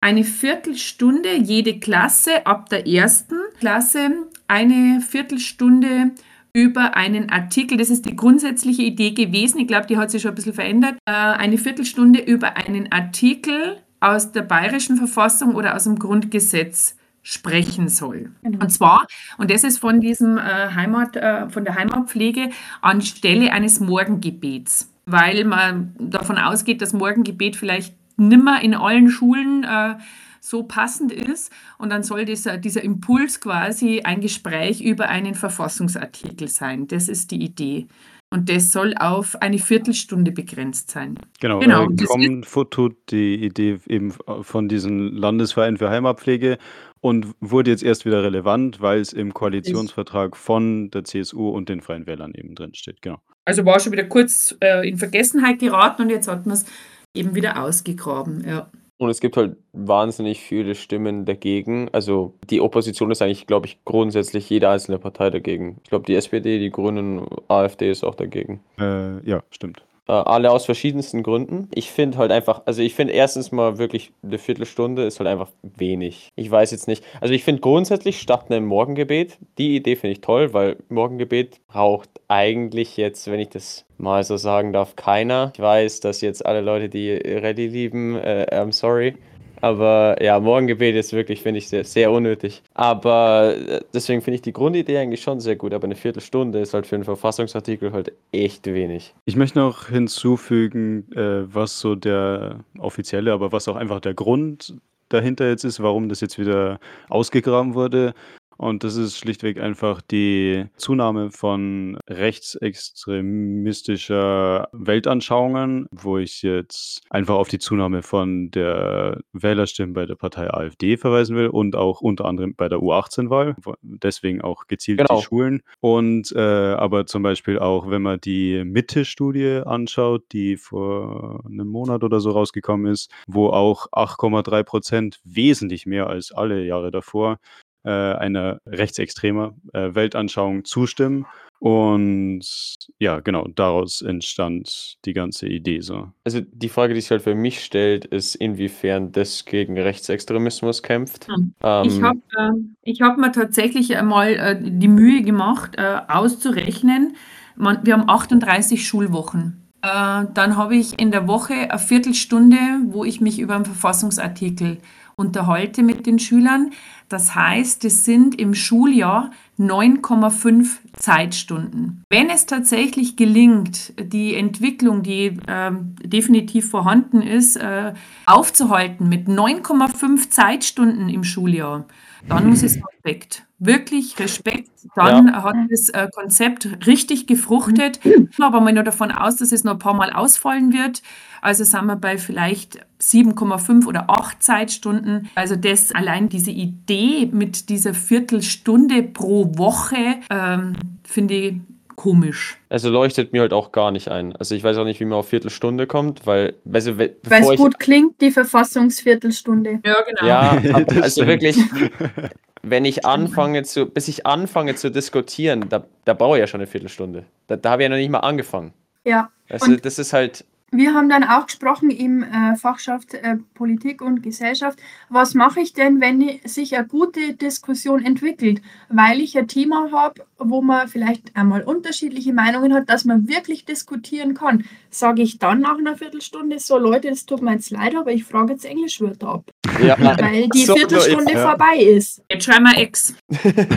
eine Viertelstunde, jede Klasse ab der ersten Klasse, eine Viertelstunde über einen Artikel, das ist die grundsätzliche Idee gewesen, ich glaube, die hat sich schon ein bisschen verändert, äh, eine Viertelstunde über einen Artikel aus der bayerischen Verfassung oder aus dem Grundgesetz sprechen soll. Genau. Und zwar, und das ist von diesem äh, Heimat, äh, von der Heimatpflege anstelle eines Morgengebets, weil man davon ausgeht, dass Morgengebet vielleicht nimmer in allen Schulen äh, so passend ist. Und dann soll dieser, dieser Impuls quasi ein Gespräch über einen Verfassungsartikel sein. Das ist die Idee. Und das soll auf eine Viertelstunde begrenzt sein. Genau, Genau, äh, und das kommt tut die Idee eben von diesem Landesverein für Heimatpflege und wurde jetzt erst wieder relevant, weil es im Koalitionsvertrag von der CSU und den Freien Wählern eben drin steht. Genau. Also war schon wieder kurz äh, in Vergessenheit geraten und jetzt hat man es eben wieder ausgegraben. Ja. Und es gibt halt wahnsinnig viele Stimmen dagegen. Also die Opposition ist eigentlich, glaube ich, grundsätzlich jede einzelne Partei dagegen. Ich glaube, die SPD, die Grünen, AfD ist auch dagegen. Äh, ja, stimmt. Äh, alle aus verschiedensten Gründen. Ich finde halt einfach, also ich finde erstens mal wirklich eine Viertelstunde ist halt einfach wenig. Ich weiß jetzt nicht. Also ich finde grundsätzlich statt einem Morgengebet, die Idee finde ich toll, weil Morgengebet braucht eigentlich jetzt, wenn ich das mal so sagen darf, keiner. Ich weiß, dass jetzt alle Leute, die Ready lieben, äh, I'm sorry. Aber ja, Morgengebet ist wirklich, finde ich, sehr, sehr unnötig. Aber äh, deswegen finde ich die Grundidee eigentlich schon sehr gut. Aber eine Viertelstunde ist halt für einen Verfassungsartikel halt echt wenig. Ich möchte noch hinzufügen, äh, was so der offizielle, aber was auch einfach der Grund dahinter jetzt ist, warum das jetzt wieder ausgegraben wurde. Und das ist schlichtweg einfach die Zunahme von rechtsextremistischer Weltanschauungen, wo ich jetzt einfach auf die Zunahme von der Wählerstimmen bei der Partei AfD verweisen will und auch unter anderem bei der U18-Wahl. Deswegen auch gezielt Genau. die Schulen. Und äh, aber zum Beispiel auch, wenn man die Mitte-Studie anschaut, die vor einem Monat oder so rausgekommen ist, wo auch 8,3 Prozent wesentlich mehr als alle Jahre davor äh, einer rechtsextremer äh, Weltanschauung zustimmen. Und ja, genau, daraus entstand die ganze Idee so. Also die Frage, die sich halt für mich stellt, ist, inwiefern das gegen Rechtsextremismus kämpft. Hm. Ähm, Ich habe äh, ich hab mir tatsächlich einmal äh, die Mühe gemacht, äh, auszurechnen. Man, wir haben 38 Schulwochen. Äh, dann habe ich in der Woche eine Viertelstunde, wo ich mich über einen Verfassungsartikel unterhalte mit den Schülern. Das heißt, es sind im Schuljahr 9,5 Zeitstunden. Wenn es tatsächlich gelingt, die Entwicklung, die ähm, definitiv vorhanden ist, äh, aufzuhalten mit 9,5 Zeitstunden im Schuljahr, dann muss es Respekt. Wirklich Respekt. Dann hat das äh, Konzept richtig gefruchtet. Ich gehe aber mal nur davon aus, dass es noch ein paar Mal ausfallen wird. Also sind wir bei vielleicht 7,5 oder 8 Zeitstunden. Also das allein diese Idee mit dieser Viertelstunde pro Woche ähm, finde ich komisch. Also leuchtet mir halt auch gar nicht ein. Also ich weiß auch nicht, wie man auf Viertelstunde kommt, weil, also, we- Weil es gut klingt, die Verfassungsviertelstunde. Ja, genau. ja, [laughs] aber, Das also wirklich, [laughs] wenn ich anfange zu, bis ich anfange zu diskutieren, da, da brauche ich ja schon eine Viertelstunde. Da, da habe ich ja noch nicht mal angefangen. Ja. Also Und- das ist halt, wir haben dann auch gesprochen im äh, Fachschaft äh, Politik und Gesellschaft, was mache ich denn, wenn sich eine gute Diskussion entwickelt, weil ich ein Thema habe, wo man vielleicht einmal unterschiedliche Meinungen hat, dass man wirklich diskutieren kann. Sage ich dann nach einer Viertelstunde so, Leute, das tut mir jetzt leid, aber ich frage jetzt Englischwörter ab. Ja, [laughs] weil die so, Viertelstunde ja. vorbei ist. Jetzt schreiben wir X.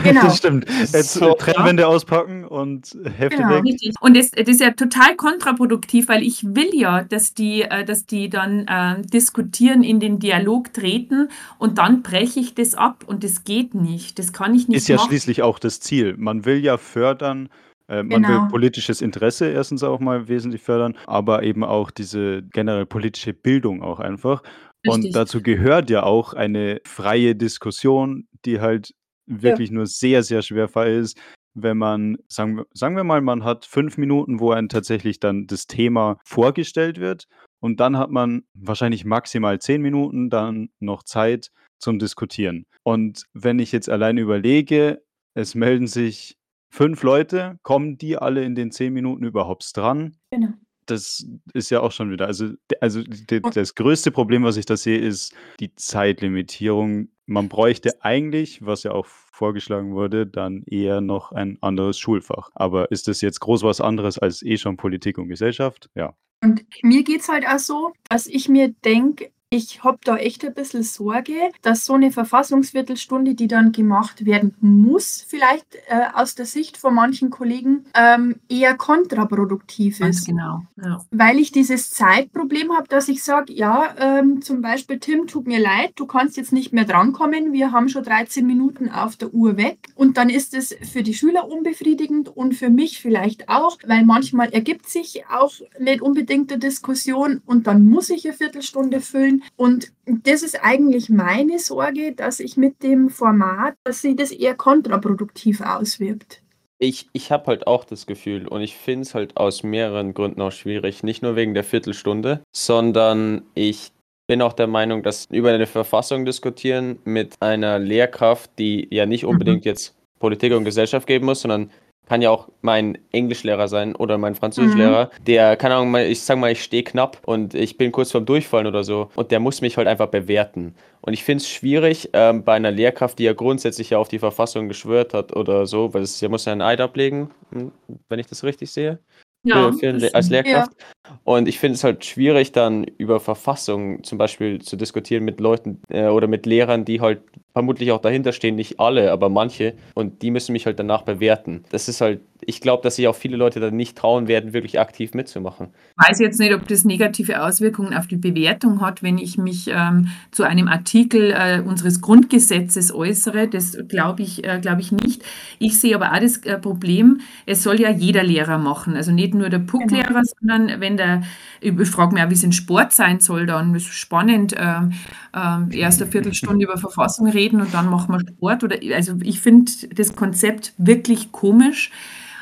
Genau. [laughs] Das stimmt. Jetzt so, Trennwände ja. auspacken und Hefte genau. weg. Und das, das ist ja total kontraproduktiv, weil ich will ja ja, dass die, äh, dass die dann äh, diskutieren, in den Dialog treten und dann breche ich das ab und das geht nicht. Das kann ich nicht. Ist ja machen. schließlich auch das Ziel. Man will ja fördern, äh, man genau. will politisches Interesse erstens auch mal wesentlich fördern, aber eben auch diese generell politische Bildung auch einfach. Richtig. Und dazu gehört ja auch eine freie Diskussion, die halt wirklich ja. nur sehr, sehr schwer ist, wenn man, sagen wir, sagen wir mal, man hat fünf Minuten, wo einem tatsächlich dann das Thema vorgestellt wird und dann hat man wahrscheinlich maximal zehn Minuten dann noch Zeit zum Diskutieren. Und wenn ich jetzt allein überlege, es melden sich fünf Leute, kommen die alle in den zehn Minuten überhaupt dran? Genau. Das ist ja auch schon wieder, also, also das größte Problem, was ich da sehe, ist die Zeitlimitierung. Man bräuchte eigentlich, was ja auch vorgeschlagen wurde, dann eher noch ein anderes Schulfach. Aber ist das jetzt groß was anderes als eh schon Politik und Gesellschaft? Ja. Und mir geht es halt auch so, dass ich mir denke, ich habe da echt ein bisschen Sorge, dass so eine Verfassungsviertelstunde, die dann gemacht werden muss, vielleicht äh, aus der Sicht von manchen Kollegen ähm, eher kontraproduktiv Ganz ist. genau. Ja. Weil ich dieses Zeitproblem habe, dass ich sage, ja, ähm, zum Beispiel, Tim, tut mir leid, du kannst jetzt nicht mehr drankommen, wir haben schon 13 Minuten auf der Uhr weg. Und dann ist es für die Schüler unbefriedigend und für mich vielleicht auch, weil manchmal ergibt sich auch nicht unbedingt eine Diskussion und dann muss ich eine Viertelstunde füllen spielen. Und das ist eigentlich meine Sorge, dass ich mit dem Format, dass sich das eher kontraproduktiv auswirkt. Ich, ich habe halt auch das Gefühl und ich finde es halt aus mehreren Gründen auch schwierig. Nicht nur wegen der Viertelstunde, sondern ich bin auch der Meinung, dass über eine Verfassung diskutieren mit einer Lehrkraft, die ja nicht unbedingt mhm. jetzt Politik und Gesellschaft geben muss, sondern kann ja auch mein Englischlehrer sein oder mein Französischlehrer, mhm. der, keine Ahnung, ich sag mal, ich stehe knapp und ich bin kurz vorm Durchfallen oder so und der muss mich halt einfach bewerten. Und ich finde es schwierig ähm, bei einer Lehrkraft, die ja grundsätzlich ja auf die Verfassung geschwört hat oder so, weil es, sie muss ja einen Eid ablegen, hm, wenn ich das richtig sehe ja, für, für als Lehrkraft. Ja. Und ich finde es halt schwierig, dann über Verfassung zum Beispiel zu diskutieren mit Leuten äh, oder mit Lehrern, die halt vermutlich auch dahinter stehen, nicht alle, aber manche. Und die müssen mich halt danach bewerten. Das ist halt, ich glaube, dass sich auch viele Leute dann nicht trauen werden, wirklich aktiv mitzumachen. Ich weiß jetzt nicht, ob das negative Auswirkungen auf die Bewertung hat, wenn ich mich ähm, zu einem Artikel äh, unseres Grundgesetzes äußere. Das glaube ich, äh, glaube ich nicht. Ich sehe aber auch das äh, Problem, es soll ja jeder Lehrer machen. Also nicht nur der Pucklehrer, genau. sondern wenn der, ich frage mich auch, wie es in Sport sein soll, dann ist spannend, ähm, ähm, erst eine Viertelstunde über Verfassung reden und dann machen wir Sport. Oder, also ich finde das Konzept wirklich komisch.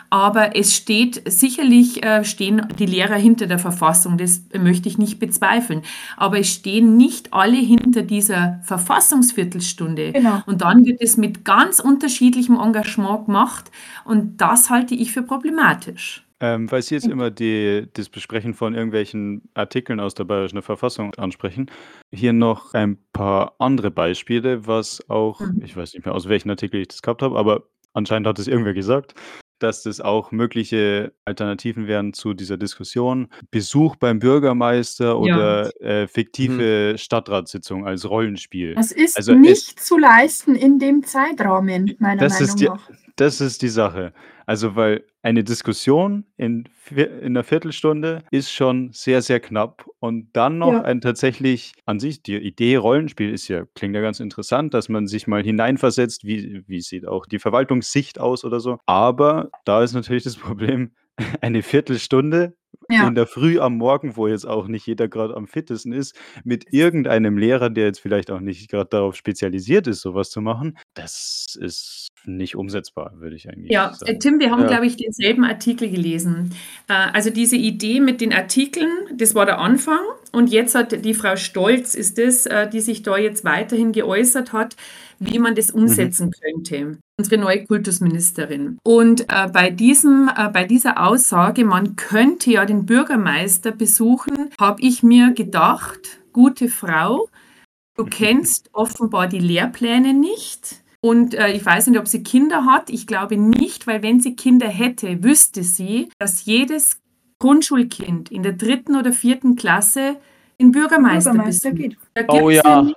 Aber es steht sicherlich, äh, stehen die Lehrer hinter der Verfassung, das möchte ich nicht bezweifeln. Aber es stehen nicht alle hinter dieser Verfassungsviertelstunde. Genau. Und dann wird es mit ganz unterschiedlichem Engagement gemacht. Und das halte ich für problematisch. Ähm, weil Sie jetzt immer die, das Besprechen von irgendwelchen Artikeln aus der Bayerischen Verfassung ansprechen, hier noch ein paar andere Beispiele, was auch, mhm. ich weiß nicht mehr, aus welchem Artikel ich das gehabt habe, aber anscheinend hat es irgendwer gesagt, dass das auch mögliche Alternativen wären zu dieser Diskussion. Besuch beim Bürgermeister oder ja. äh, fiktive mhm. Stadtratssitzung als Rollenspiel. Das ist also nicht es, zu leisten in dem Zeitrahmen, meiner Meinung die, nach. Das ist die Sache. Also, weil eine Diskussion in, in einer Viertelstunde ist schon sehr, sehr knapp. Und dann noch Ja. ein tatsächlich an sich, die Idee Rollenspiel ist ja, klingt ja ganz interessant, dass man sich mal hineinversetzt, wie, wie sieht auch die Verwaltungssicht aus oder so. Aber da ist natürlich das [laughs] Problem, eine Viertelstunde ja. in der Früh am Morgen, wo jetzt auch nicht jeder gerade am fittesten ist, mit irgendeinem Lehrer, der jetzt vielleicht auch nicht gerade darauf spezialisiert ist, sowas zu machen, das ist nicht umsetzbar, würde ich eigentlich ja, sagen. Ja, Tim, wir haben, ja. glaube ich, denselben Artikel gelesen. Äh, also diese Idee mit den Artikeln, das war der Anfang. Und jetzt hat die Frau Stolz, ist es, äh, die sich da jetzt weiterhin geäußert hat, wie man das mhm. umsetzen mhm. könnte. Unsere neue Kultusministerin. Und äh, bei, diesem, äh, bei dieser Aussage, man könnte ja Jahr den Bürgermeister besuchen, habe ich mir gedacht, gute Frau, du kennst offenbar die Lehrpläne nicht. Und äh, ich weiß nicht, ob sie Kinder hat. Ich glaube nicht, weil wenn sie Kinder hätte, wüsste sie, dass jedes Grundschulkind in der dritten oder vierten Klasse den Bürgermeister, Bürgermeister besucht. geht. Da Oh ja.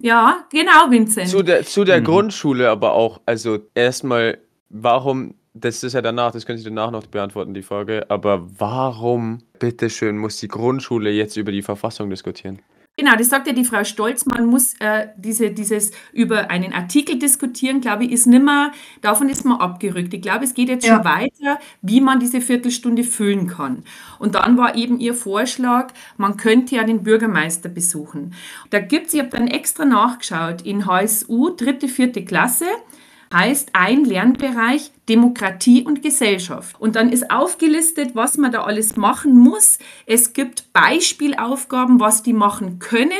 ja, genau, Vincent. Zu der, zu der Mhm. Grundschule aber auch, also erstmal, warum, das ist ja danach, das können Sie danach noch beantworten, die Frage, aber warum, bitteschön, muss die Grundschule jetzt über die Verfassung diskutieren? Genau, das sagt ja die Frau Stolz, man muss äh, diese, dieses über einen Artikel diskutieren, glaube ich, ist nimmer, davon ist man abgerückt. Ich glaube, es geht jetzt Ja. schon weiter, wie man diese Viertelstunde füllen kann. Und dann war eben ihr Vorschlag, man könnte ja den Bürgermeister besuchen. Da gibt's, ich habe dann extra nachgeschaut, in HSU, dritte, vierte Klasse, heißt ein Lernbereich Demokratie und Gesellschaft. Und dann ist aufgelistet, was man da alles machen muss. Es gibt Beispielaufgaben, was die machen können,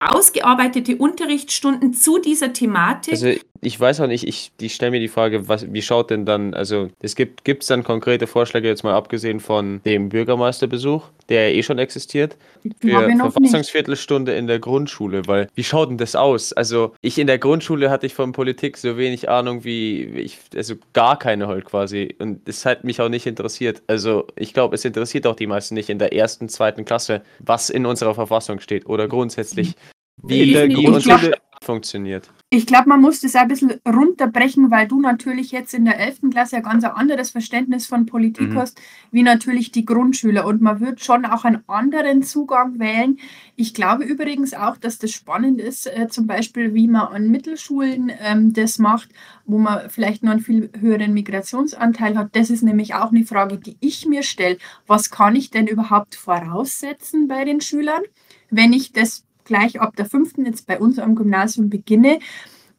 ausgearbeitete Unterrichtsstunden zu dieser Thematik. Also ich weiß auch nicht, ich, ich stelle mir die Frage, was, wie schaut denn dann, also es gibt es dann konkrete Vorschläge, jetzt mal abgesehen von dem Bürgermeisterbesuch, der ja eh schon existiert, für. Verfassungsviertelstunde in der Grundschule, weil wie schaut denn das aus? Also ich in der Grundschule hatte ich von Politik so wenig Ahnung wie ich, also gar keine halt quasi und es hat mich auch nicht interessiert. Also ich glaube, es interessiert auch die meisten nicht in der ersten, zweiten Klasse, was in unserer Verfassung steht oder grundsätzlich, wie, In der Grundschule- funktioniert. Ich glaube, man muss das ein bisschen runterbrechen, weil du natürlich jetzt in der 11. Klasse ein ganz anderes Verständnis von Politik Mhm. hast, wie natürlich die Grundschüler. Und man wird schon auch einen anderen Zugang wählen. Ich glaube übrigens auch, dass das spannend ist, äh, zum Beispiel, wie man an Mittelschulen ähm, das macht, wo man vielleicht noch einen viel höheren Migrationsanteil hat. Das ist nämlich auch eine Frage, die ich mir stelle. Was kann ich denn überhaupt voraussetzen bei den Schülern, wenn ich das gleich ab der fünften jetzt bei uns am Gymnasium beginne.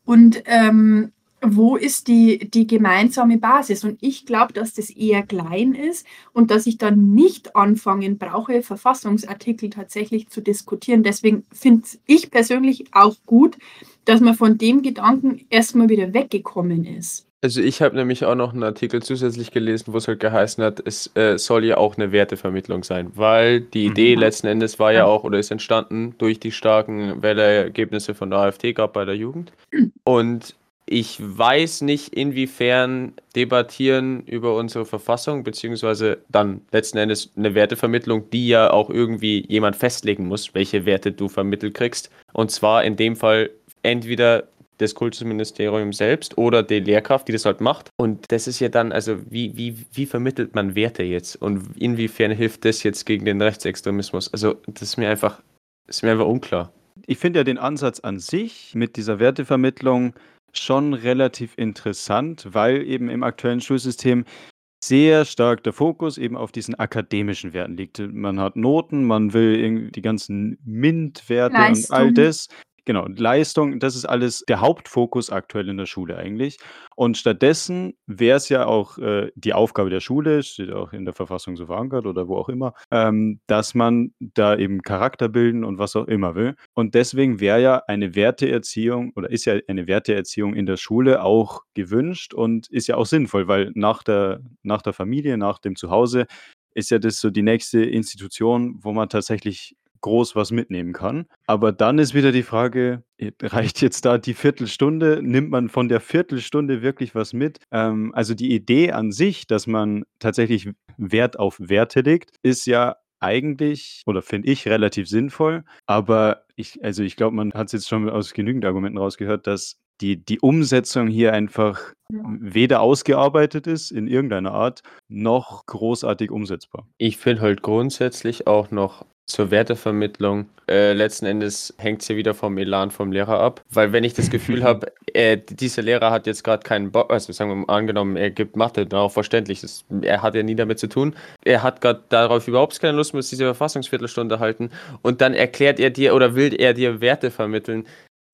Und ähm, wo ist die, die gemeinsame Basis? Und ich glaube, dass das eher klein ist und dass ich dann nicht anfangen brauche, Verfassungsartikel tatsächlich zu diskutieren. Deswegen finde ich persönlich auch gut, dass man von dem Gedanken erstmal wieder weggekommen ist. Also ich habe nämlich auch noch einen Artikel zusätzlich gelesen, wo es halt geheißen hat, es äh, soll ja auch eine Wertevermittlung sein, weil die Idee Mhm. letzten Endes war ja Ja. auch oder ist entstanden durch die starken Wählerergebnisse von der AfD gab bei der Jugend. Und ich weiß nicht, inwiefern debattieren über unsere Verfassung, beziehungsweise dann letzten Endes eine Wertevermittlung, die ja auch irgendwie jemand festlegen muss, welche Werte du vermittelt kriegst. Und zwar in dem Fall entweder das Kultusministerium selbst oder die Lehrkraft, die das halt macht. Und das ist ja dann, also wie, wie, wie vermittelt man Werte jetzt? Und inwiefern hilft das jetzt gegen den Rechtsextremismus? Also das ist mir einfach, das ist mir einfach unklar. Ich finde ja den Ansatz an sich mit dieser Wertevermittlung schon relativ interessant, weil eben im aktuellen Schulsystem sehr stark der Fokus eben auf diesen akademischen Werten liegt. Man hat Noten, man will irgendwie die ganzen MINT-Werte und all das. Genau, Leistung, das ist alles der Hauptfokus aktuell in der Schule eigentlich. Und stattdessen wäre es ja auch äh, die Aufgabe der Schule, steht auch in der Verfassung so verankert oder wo auch immer, ähm, dass man da eben Charakter bilden und was auch immer will. Und deswegen wäre ja eine Werteerziehung oder ist ja eine Werteerziehung in der Schule auch gewünscht und ist ja auch sinnvoll, weil nach der, nach der Familie, nach dem Zuhause ist ja das so die nächste Institution, wo man tatsächlich groß was mitnehmen kann. Aber dann ist wieder die Frage, reicht jetzt da die Viertelstunde? Nimmt man von der Viertelstunde wirklich was mit? Ähm, also die Idee an sich, dass man tatsächlich Wert auf Werte legt, ist ja eigentlich oder finde ich relativ sinnvoll. Aber ich, also ich glaube, man hat es jetzt schon aus genügend Argumenten rausgehört, dass die, die Umsetzung hier einfach weder ausgearbeitet ist in irgendeiner Art, noch großartig umsetzbar. Ich finde halt grundsätzlich auch noch zur Wertevermittlung, äh, letzten Endes hängt es ja wieder vom Elan vom Lehrer ab. Weil wenn ich das Gefühl [laughs] habe, äh, dieser Lehrer hat jetzt gerade keinen Bock, also sagen wir mal angenommen, er gibt Mathe, dann auch verständlich, das, er hat ja nie damit zu tun. Er hat gerade darauf überhaupt keine Lust, muss diese Verfassungsviertelstunde halten und dann erklärt er dir oder will er dir Werte vermitteln.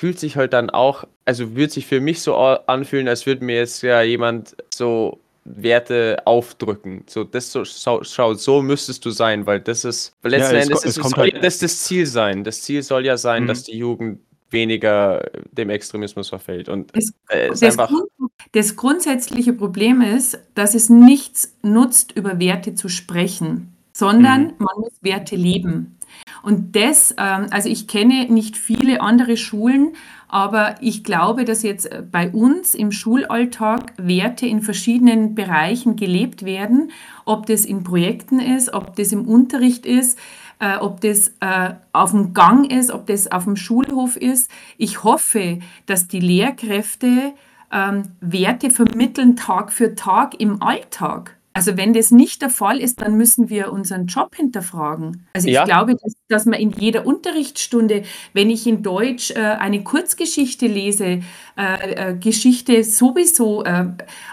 Fühlt sich halt dann auch, also wird sich für mich so anfühlen, als würde mir jetzt ja jemand so Werte aufdrücken. So, das so, schau, schau, so müsstest du sein, weil das ist, weil letzten es Endes es ist es kommt soll halt- ja das das Ziel sein. Das Ziel soll ja sein, Mhm. dass die Jugend weniger dem Extremismus verfällt. Und Das- äh, Das, einfach. Grund, das grundsätzliche Problem ist, dass es nichts nutzt, über Werte zu sprechen, sondern Mhm. man muss Werte leben. Und das, ähm, also ich kenne nicht viele andere Schulen, aber ich glaube, dass jetzt äh, bei uns im Schulalltag Werte in verschiedenen Bereichen gelebt werden, ob das in Projekten ist, ob das im Unterricht ist, äh, ob das äh, auf dem Gang ist, ob das auf dem Schulhof ist. Ich hoffe, dass die Lehrkräfte ähm, Werte vermitteln Tag für Tag im Alltag. Also wenn das nicht der Fall ist, dann müssen wir unseren Job hinterfragen. Also ich Ja. glaube, dass, dass man in jeder Unterrichtsstunde, wenn ich in Deutsch äh, eine Kurzgeschichte lese, äh, äh, Geschichte sowieso, äh,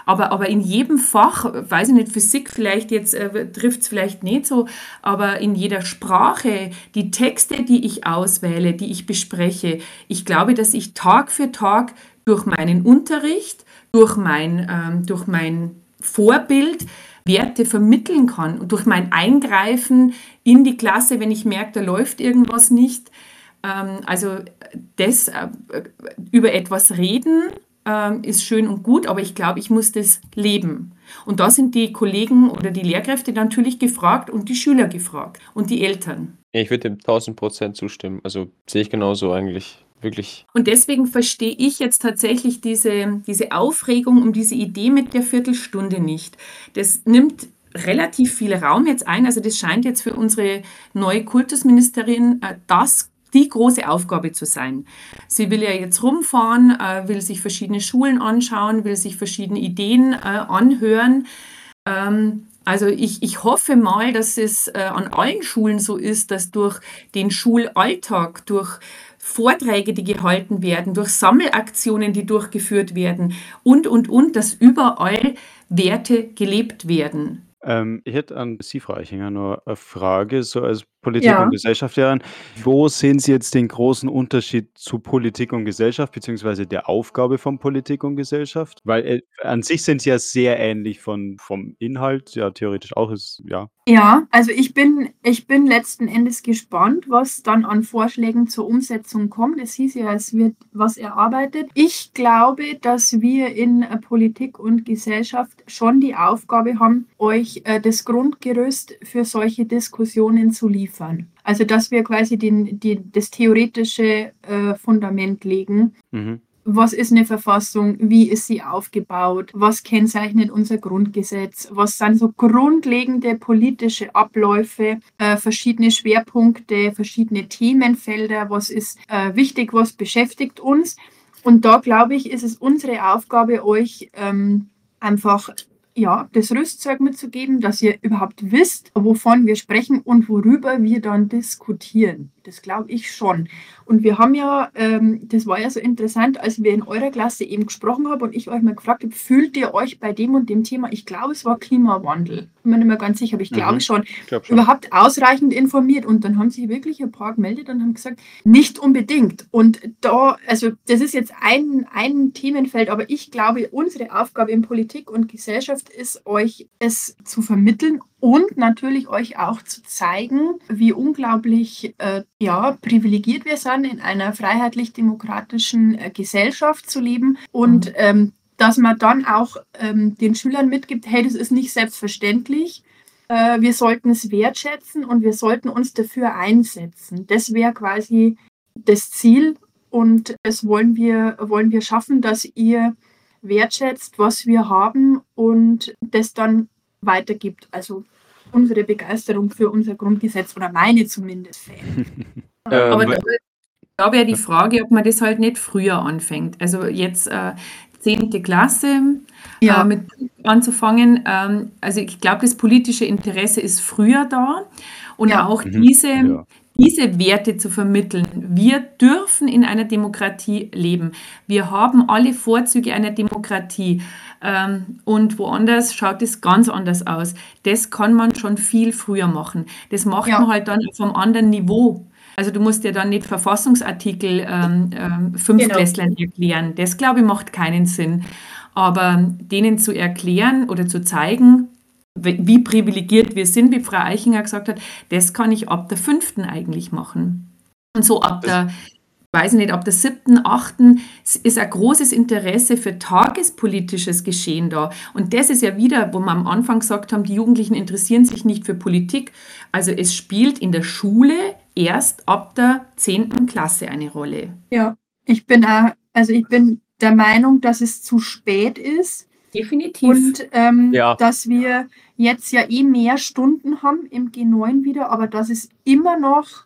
aber, aber in jedem Fach, weiß ich nicht, Physik vielleicht jetzt äh, trifft es vielleicht nicht so, aber in jeder Sprache, die Texte, die ich auswähle, die ich bespreche, ich glaube, dass ich Tag für Tag durch meinen Unterricht, durch mein, ähm, durch mein Vorbild Werte vermitteln kann und durch mein Eingreifen in die Klasse, wenn ich merke, da läuft irgendwas nicht. Ähm, also das äh, über etwas reden ähm, ist schön und gut, aber ich glaube, ich muss das leben. Und da sind die Kollegen oder die Lehrkräfte natürlich gefragt und die Schüler gefragt und die Eltern. Ich würde dem 1000 Prozent zustimmen. Also sehe ich genauso eigentlich. Wirklich. Und deswegen verstehe ich jetzt tatsächlich diese, diese Aufregung um diese Idee mit der Viertelstunde nicht. Das nimmt relativ viel Raum jetzt ein. Also das scheint jetzt für unsere neue Kultusministerin äh, das die große Aufgabe zu sein. Sie will ja jetzt rumfahren, äh, will sich verschiedene Schulen anschauen, will sich verschiedene Ideen äh, anhören. Ähm, also ich, ich hoffe mal, dass es an allen Schulen so ist, dass durch den Schulalltag, durch Vorträge, die gehalten werden, durch Sammelaktionen, die durchgeführt werden und, und, und, dass überall Werte gelebt werden. Ähm, ich hätte an Sie, Frau Eichinger, nur eine Frage, so als Politik- Ja. und Gesellschaftslehrerin. Wo sehen Sie jetzt den großen Unterschied zu Politik und Gesellschaft, beziehungsweise der Aufgabe von Politik und Gesellschaft? Weil äh, an sich sind sie ja sehr ähnlich von, vom Inhalt, ja, theoretisch auch ist, ja. Ja, also ich bin, ich bin letzten Endes gespannt, was dann an Vorschlägen zur Umsetzung kommt. Es hieß ja, es wird was erarbeitet. Ich glaube, dass wir in äh, Politik und Gesellschaft schon die Aufgabe haben, euch äh, das Grundgerüst für solche Diskussionen zu liefern. Also dass wir quasi den, die, das theoretische äh, Fundament legen. Mhm. was ist eine Verfassung, wie ist sie aufgebaut, was kennzeichnet unser Grundgesetz, was sind so grundlegende politische Abläufe, äh, verschiedene Schwerpunkte, verschiedene Themenfelder, was ist äh, wichtig, was beschäftigt uns. Und da glaube ich, ist es unsere Aufgabe, euch ähm, einfach ja, das Rüstzeug mitzugeben, dass ihr überhaupt wisst, wovon wir sprechen und worüber wir dann diskutieren. Das glaube ich schon. Und wir haben ja, ähm, das war ja so interessant, als wir in eurer Klasse eben gesprochen haben und ich euch mal gefragt habe, fühlt ihr euch bei dem und dem Thema, ich glaube, es war Klimawandel, bin mir nicht mehr ganz sicher, aber ich glaube Mhm. schon, Ich glaube schon. überhaupt ausreichend informiert. Und dann haben sich wirklich ein paar gemeldet und haben gesagt, nicht unbedingt. Und da, also das ist jetzt ein, ein Themenfeld, aber ich glaube, unsere Aufgabe in Politik und Gesellschaft ist, euch es zu vermitteln und natürlich euch auch zu zeigen, wie unglaublich äh, ja, privilegiert wir sind, in einer freiheitlich-demokratischen äh, Gesellschaft zu leben und ähm, dass man dann auch ähm, den Schülern mitgibt, hey, das ist nicht selbstverständlich. Äh, wir sollten es wertschätzen und wir sollten uns dafür einsetzen. Das wäre quasi das Ziel und das wollen wir, wollen wir schaffen, dass ihr wertschätzt, was wir haben und das dann weitergibt. Also unsere Begeisterung für unser Grundgesetz oder meine zumindest. [laughs] Ähm, Aber da, da wäre die Frage, ob man das halt nicht früher anfängt. Also jetzt äh, 10. Klasse Ja. äh, mit anzufangen. Ähm, also ich glaube, das politische Interesse ist früher da und Ja. auch Mhm. diese, Ja. diese Werte zu vermitteln. Wir dürfen in einer Demokratie leben. Wir haben alle Vorzüge einer Demokratie. Ähm, und woanders schaut es ganz anders aus. Das kann man schon viel früher machen. Das macht Ja. man halt dann auf einem anderen Niveau. Also du musst ja dann nicht Verfassungsartikel ähm, ähm, Fünftklässlern erklären. Das, glaube ich, macht keinen Sinn. Aber denen zu erklären oder zu zeigen, wie wie privilegiert wir sind, wie Frau Eichinger gesagt hat, das kann ich ab der fünften eigentlich machen. Und so ab Das- der, weiß nicht, ab der siebten, achten ist ein großes Interesse für tagespolitisches Geschehen da. Und das ist ja wieder, wo wir am Anfang gesagt haben, die Jugendlichen interessieren sich nicht für Politik. Also es spielt in der Schule erst ab der zehnten Klasse eine Rolle. Ja, ich bin, auch, also ich bin der Meinung, dass es zu spät ist. Definitiv. Und ähm, Ja. dass wir jetzt ja eh mehr Stunden haben im G9 wieder, aber dass es immer noch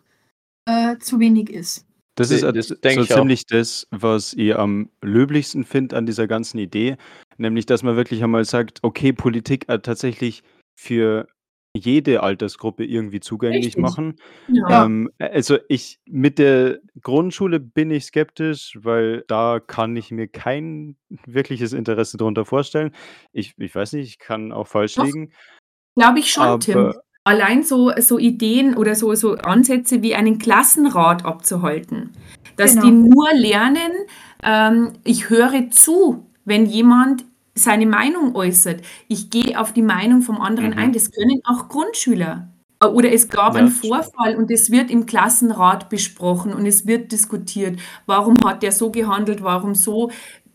äh, zu wenig ist. Das Das ist äh, denk so ich auch. ziemlich das, was ich am löblichsten finde an dieser ganzen Idee, nämlich dass man wirklich einmal sagt, okay, Politik äh, tatsächlich für jede Altersgruppe irgendwie zugänglich Richtig. machen. Ja. Ähm, also ich mit der Grundschule bin ich skeptisch, weil da kann ich mir kein wirkliches Interesse darunter vorstellen. Ich, ich weiß nicht, ich kann auch falsch Doch. liegen. Glaube ich schon, Tim. Allein so, so Ideen oder so, so Ansätze wie einen Klassenrat abzuhalten. Dass Genau. die nur lernen, ähm, ich höre zu, wenn jemand seine Meinung äußert. Ich gehe auf die Meinung vom anderen Mhm. ein. Das können auch Grundschüler. Äh, Oder es gab Ja, einen. Vorfall und es wird im Klassenrat besprochen und es wird diskutiert. Warum hat der so gehandelt? Warum so?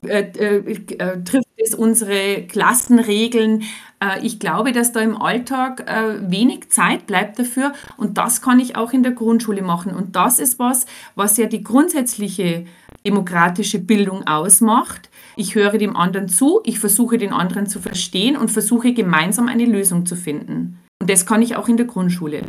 Äh, äh, äh, trifft es unsere Klassenregeln? Äh, ich glaube, dass da im Alltag äh, wenig Zeit bleibt dafür und das kann ich auch in der Grundschule machen. Und das ist was, was ja die grundsätzliche demokratische Bildung ausmacht. Ich höre dem anderen zu, ich versuche den anderen zu verstehen und versuche gemeinsam eine Lösung zu finden. Und das kann ich auch in der Grundschule.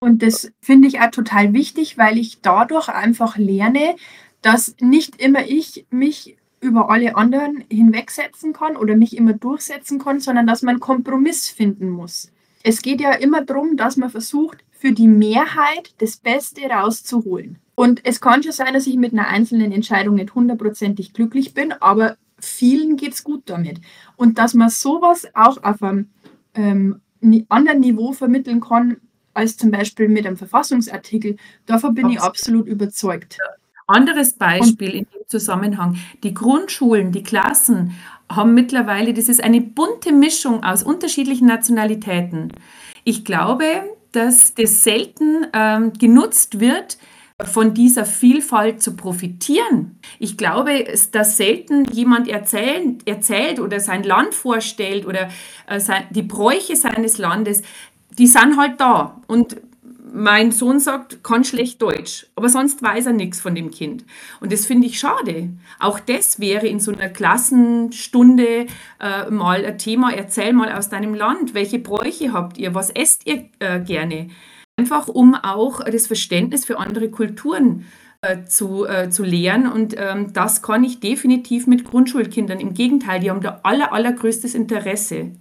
Und das finde ich auch total wichtig, weil ich dadurch einfach lerne, dass nicht immer ich mich über alle anderen hinwegsetzen kann oder mich immer durchsetzen kann, sondern dass man Kompromiss finden muss. Es geht ja immer darum, dass man versucht, für die Mehrheit das Beste rauszuholen. Und es kann schon sein, dass ich mit einer einzelnen Entscheidung nicht hundertprozentig glücklich bin, aber vielen geht es gut damit. Und dass man sowas auch auf einem ähm, anderen Niveau vermitteln kann, als zum Beispiel mit einem Verfassungsartikel, davon bin ich Absolut. absolut überzeugt. Anderes Beispiel in dem Zusammenhang. Die Grundschulen, die Klassen haben mittlerweile, das ist eine bunte Mischung aus unterschiedlichen Nationalitäten. Ich glaube, dass das selten ähm, genutzt wird, von dieser Vielfalt zu profitieren. Ich glaube, dass selten jemand erzählen, erzählt oder sein Land vorstellt oder äh, sein, die Bräuche seines Landes, die sind halt da. Und mein Sohn sagt, kann schlecht Deutsch, aber sonst weiß er nichts von dem Kind. Und das finde ich schade. Auch das wäre in so einer Klassenstunde äh, mal ein Thema. Erzähl mal aus deinem Land, welche Bräuche habt ihr, was esst ihr äh, gerne? Einfach um auch das Verständnis für andere Kulturen äh, zu, äh, zu lehren. Und ähm, das kann ich definitiv mit Grundschulkindern. Im Gegenteil, die haben da aller, allergrößtes Interesse.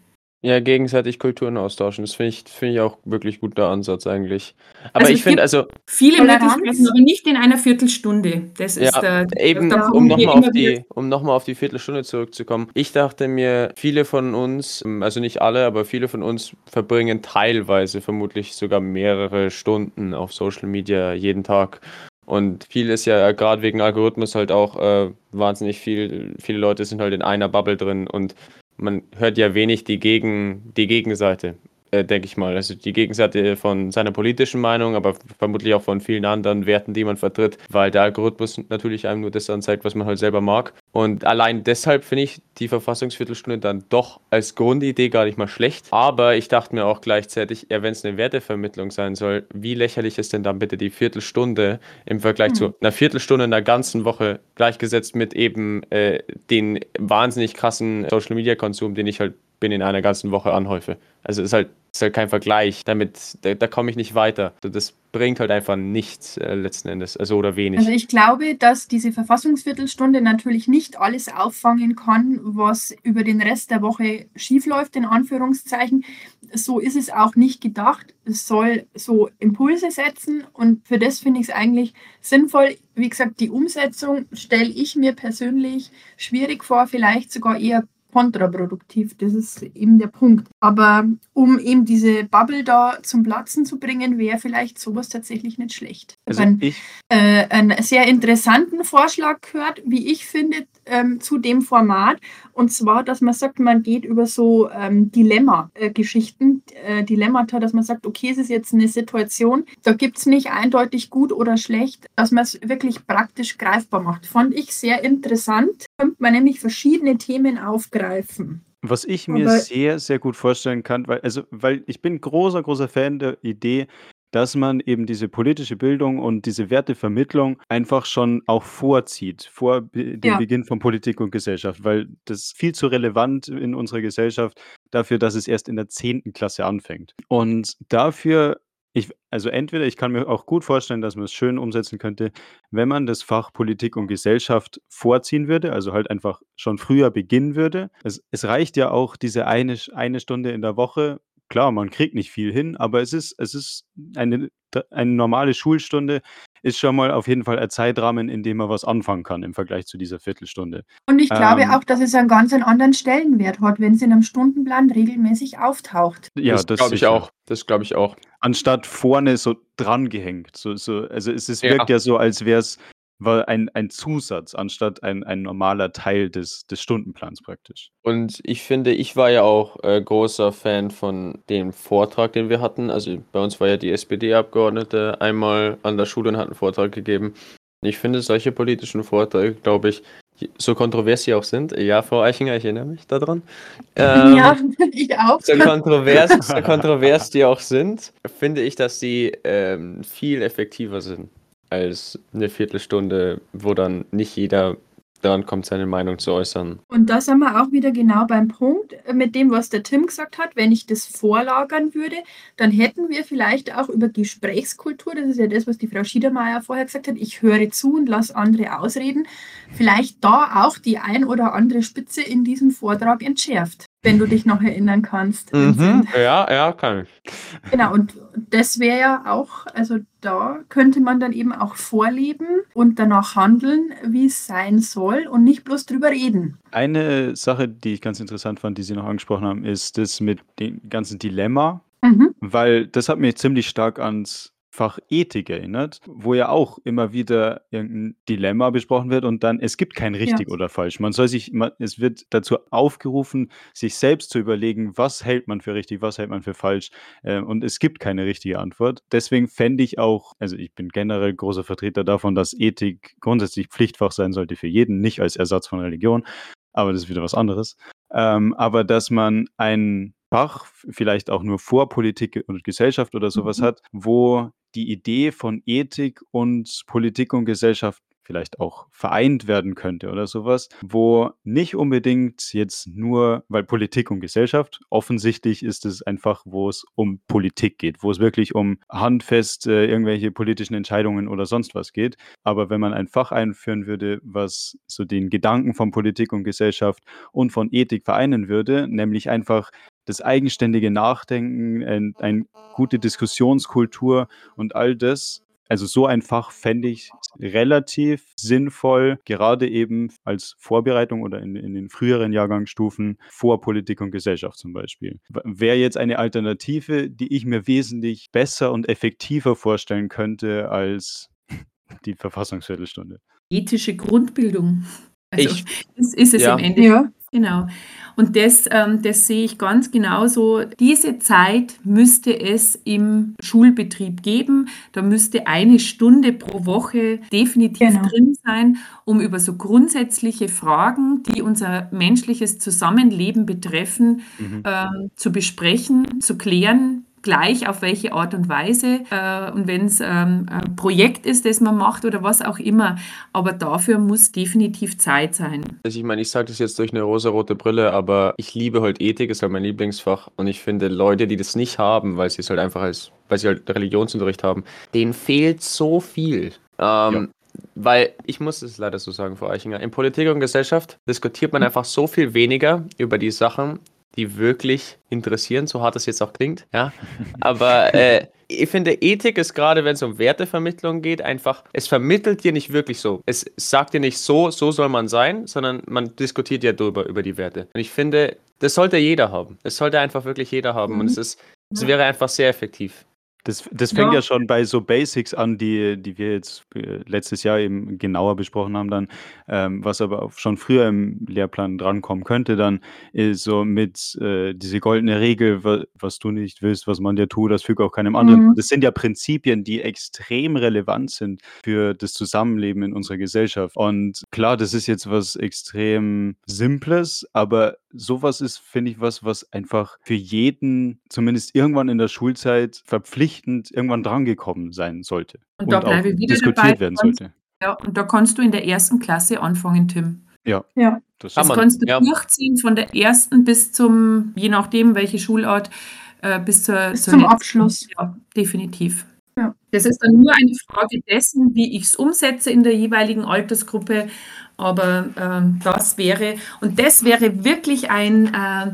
Ja, gegenseitig Kulturen austauschen. Das finde ich, finde ich auch wirklich guter Ansatz eigentlich. Aber Also ich finde, also Viele. Möglichkeiten, aber nicht in einer Viertelstunde. Das ist Ja, äh, eben, da um nochmal auf die, um noch mal auf die Viertelstunde zurückzukommen. Ich dachte mir, viele von uns, ähm, also nicht alle, aber viele von uns verbringen teilweise vermutlich sogar mehrere Stunden auf Social Media jeden Tag. Und viel ist ja gerade wegen Algorithmus halt auch äh, wahnsinnig viel. Viele Leute sind halt in einer Bubble drin und man hört ja wenig die, Gegen, die Gegenseite, denke ich mal. Also die Gegenseite von seiner politischen Meinung, aber vermutlich auch von vielen anderen Werten, die man vertritt, weil der Algorithmus natürlich einem nur das anzeigt, was man halt selber mag. Und allein deshalb finde ich die Verfassungsviertelstunde dann doch als Grundidee gar nicht mal schlecht. Aber ich dachte mir auch gleichzeitig, ja, wenn es eine Wertevermittlung sein soll, wie lächerlich ist denn dann bitte die Viertelstunde im Vergleich Hm. zu einer Viertelstunde in der ganzen Woche gleichgesetzt mit eben äh, den wahnsinnig krassen Social Media Konsum, den ich halt bin in einer ganzen Woche anhäufe. Also ist halt, ist halt kein Vergleich. Damit, da, da komme ich nicht weiter. Das bringt halt einfach nichts äh, letzten Endes. Also oder wenig. Also ich glaube, dass diese Verfassungsviertelstunde natürlich nicht alles auffangen kann, was über den Rest der Woche schiefläuft, in Anführungszeichen. So ist es auch nicht gedacht. Es soll so Impulse setzen und für das finde ich es eigentlich sinnvoll. Wie gesagt, die Umsetzung stelle ich mir persönlich schwierig vor, vielleicht sogar eher kontraproduktiv. Das ist eben der Punkt. Aber um eben diese Bubble da zum Platzen zu bringen, wäre vielleicht sowas tatsächlich nicht schlecht. Also Ein- ich, äh, einen sehr interessanten Vorschlag gehört, wie ich finde, ähm, zu dem Format. Und zwar, dass man sagt, man geht über so ähm, Dilemma-Geschichten, äh, Dilemmata, dass man sagt, okay, es ist jetzt eine Situation, da gibt es nicht eindeutig gut oder schlecht, dass man es wirklich praktisch greifbar macht. Fand ich sehr interessant. Könnte man nämlich verschiedene Themen aufgreifen. was ich mir Aber- sehr, sehr gut vorstellen kann, weil, also, weil ich bin großer, großer Fan der Idee, dass man eben diese politische Bildung und diese Wertevermittlung einfach schon auch vorzieht, vor dem Ja. Beginn von Politik und Gesellschaft, weil das ist viel zu relevant in unserer Gesellschaft dafür, dass es erst in der 10. Klasse anfängt. Und dafür ich also entweder ich kann mir auch gut vorstellen, dass man es schön umsetzen könnte, wenn man das Fach Politik und Gesellschaft vorziehen würde, also halt einfach schon früher beginnen würde. Es es reicht ja auch diese eine eine Stunde in der Woche. Klar, man kriegt nicht viel hin, aber es ist es ist eine eine normale Schulstunde ist schon mal auf jeden Fall ein Zeitrahmen, in dem man was anfangen kann im Vergleich zu dieser Viertelstunde. Und ich glaube Ähm. auch, dass es einen ganz anderen Stellenwert hat, wenn es in einem Stundenplan regelmäßig auftaucht. Ja, das das glaube ich auch. Das glaube ich auch. Anstatt vorne so drangehängt. So so also es es Ja. wirkt ja so, als wäre es ein ein Zusatz anstatt ein ein normaler Teil des des Stundenplans praktisch. Und ich finde, ich war ja auch äh, großer Fan von dem Vortrag, den wir hatten. Also bei uns war ja die SPD-Abgeordnete einmal an der Schule und hat einen Vortrag gegeben. Und ich finde, solche politischen Vorträge, glaube ich, so kontrovers sie auch sind, ja, Frau Eichinger, ich erinnere mich daran. [laughs] Ähm, ja, [laughs] ich auch. so kontrovers, so [laughs] kontrovers die auch sind, finde ich, dass sie ähm, viel effektiver sind als eine Viertelstunde, wo dann nicht jeder dran kommt, seine Meinung zu äußern. Und da sind wir auch wieder genau beim Punkt äh, mit dem, was der Tim gesagt hat. Wenn ich das vorlagern würde, dann hätten wir vielleicht auch über Gesprächskultur, das ist ja das, was die Frau Schiedermeier vorher gesagt hat, ich höre zu und lasse andere ausreden, vielleicht da auch die ein oder andere Spitze in diesem Vortrag entschärft, wenn du dich noch erinnern kannst. Vincent. Ja, ja, kann ich. Genau, und das wäre ja auch, also da könnte man dann eben auch vorleben und danach handeln, wie es sein soll und nicht bloß drüber reden. Eine Sache, die ich ganz interessant fand, die Sie noch angesprochen haben, ist das mit dem ganzen Dilemma, Mhm. weil das hat mich ziemlich stark ans Fach Ethik erinnert, wo ja auch immer wieder irgendein Dilemma besprochen wird und dann es gibt kein richtig Ja. oder falsch. Man soll sich man es wird dazu aufgerufen, sich selbst zu überlegen, was hält man für richtig, was hält man für falsch, äh, und es gibt keine richtige Antwort. Deswegen fände ich auch also, ich bin generell großer Vertreter davon, dass Ethik grundsätzlich Pflichtfach sein sollte für jeden, nicht als Ersatz von Religion, aber das ist wieder was anderes. Ähm, aber dass man ein Fach, vielleicht auch nur vor Politik und Gesellschaft oder so was Mhm. hat, wo die Idee von Ethik und Politik und Gesellschaft vielleicht auch vereint werden könnte oder so was, wo nicht unbedingt jetzt nur weil Politik und Gesellschaft offensichtlich ist es einfach, wo es um Politik geht, wo es wirklich um handfest, äh, irgendwelche politischen Entscheidungen oder sonst was geht. Aber wenn man ein Fach einführen würde, was so den Gedanken von Politik und Gesellschaft und von Ethik vereinen würde, nämlich einfach das eigenständige Nachdenken, ein ein gute Diskussionskultur und all das. Also, so ein Fach fände ich relativ sinnvoll, gerade eben als Vorbereitung oder in in den früheren Jahrgangsstufen vor Politik und Gesellschaft zum Beispiel. Wäre jetzt eine Alternative, die ich mir wesentlich besser und effektiver vorstellen könnte als [laughs] die Verfassungsviertelstunde. Ethische Grundbildung. Also, Ich das ist es ja. im Endeffekt. Ja, Genau. Und das, ähm, das sehe ich ganz genauso. Diese Zeit müsste es im Schulbetrieb geben. Da müsste eine Stunde pro Woche definitiv Genau. drin sein, um über so grundsätzliche Fragen, die unser menschliches Zusammenleben betreffen, Mhm. ähm, zu besprechen, zu klären, gleich auf welche Art und Weise. Äh, und wenn es ähm, ein Projekt ist, das man macht oder was auch immer. Aber dafür muss definitiv Zeit sein. Also ich meine, ich sage das jetzt durch eine rosarote Brille, aber ich liebe halt Ethik, ist halt mein Lieblingsfach und ich finde Leute, die das nicht haben, weil sie es halt einfach als, weil sie halt Religionsunterricht haben, denen fehlt so viel. Ähm, Weil ich muss es leider so sagen, Frau Eichinger, in Politik und Gesellschaft diskutiert man einfach so viel weniger über die Sachen, die wirklich interessieren, so hart es jetzt auch klingt, ja. Aber äh, ich finde, Ethik ist gerade, wenn es um Wertevermittlung geht, einfach, es vermittelt dir nicht wirklich so. Es sagt dir nicht so, so soll man sein, sondern man diskutiert ja darüber, über die Werte. Und ich finde, Das sollte jeder haben. Es sollte einfach wirklich jeder haben. Und es ist, es wäre einfach sehr effektiv. Das, das fängt Ja. ja schon bei so Basics an, die, die wir jetzt äh, letztes Jahr eben genauer besprochen haben, dann, ähm, was aber auch schon früher im Lehrplan drankommen könnte, dann ist so mit äh, diese goldene Regel, wa, was du nicht willst, was man dir tut, das füge auch keinem anderen. Mhm. Das sind ja Prinzipien, die extrem relevant sind für das Zusammenleben in unserer Gesellschaft. Und klar, das ist jetzt was extrem Simples, aber sowas ist, finde ich, was, was einfach für jeden, zumindest irgendwann in der Schulzeit, verpflichtend irgendwann drangekommen sein sollte. Und da auch bleibe ich wieder diskutiert dabei. werden sollte. Ja, und da kannst du in der ersten Klasse anfangen, Tim. Ja. Das Kann Das man, kannst du ja. durchziehen von der ersten bis zum, je nachdem, welche Schulart, äh, bis zur, Bis zur zum letzten. Abschluss. Ja, definitiv. Das ist dann nur eine Frage dessen, wie ich es umsetze in der jeweiligen Altersgruppe. Aber ähm, das wäre, und das wäre wirklich ein, äh,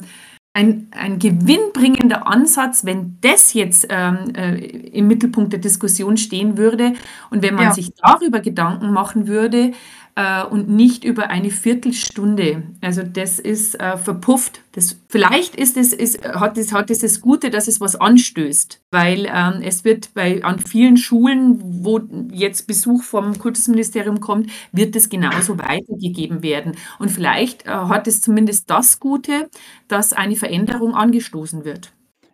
ein, ein gewinnbringender Ansatz, wenn das jetzt ähm, äh, im Mittelpunkt der Diskussion stehen würde und wenn man Ja. sich darüber Gedanken machen würde äh, und nicht über eine Viertelstunde. Also das ist äh, verpufft. Das, vielleicht ist es, ist, hat, es, hat es das Gute, dass es was anstößt, weil ähm, es wird bei, an vielen Schulen, wo jetzt Besuch vom Kultusministerium kommt, wird es genauso weitergegeben werden. Und vielleicht äh, hat es zumindest das Gute, dass eine Veränderung angestoßen wird.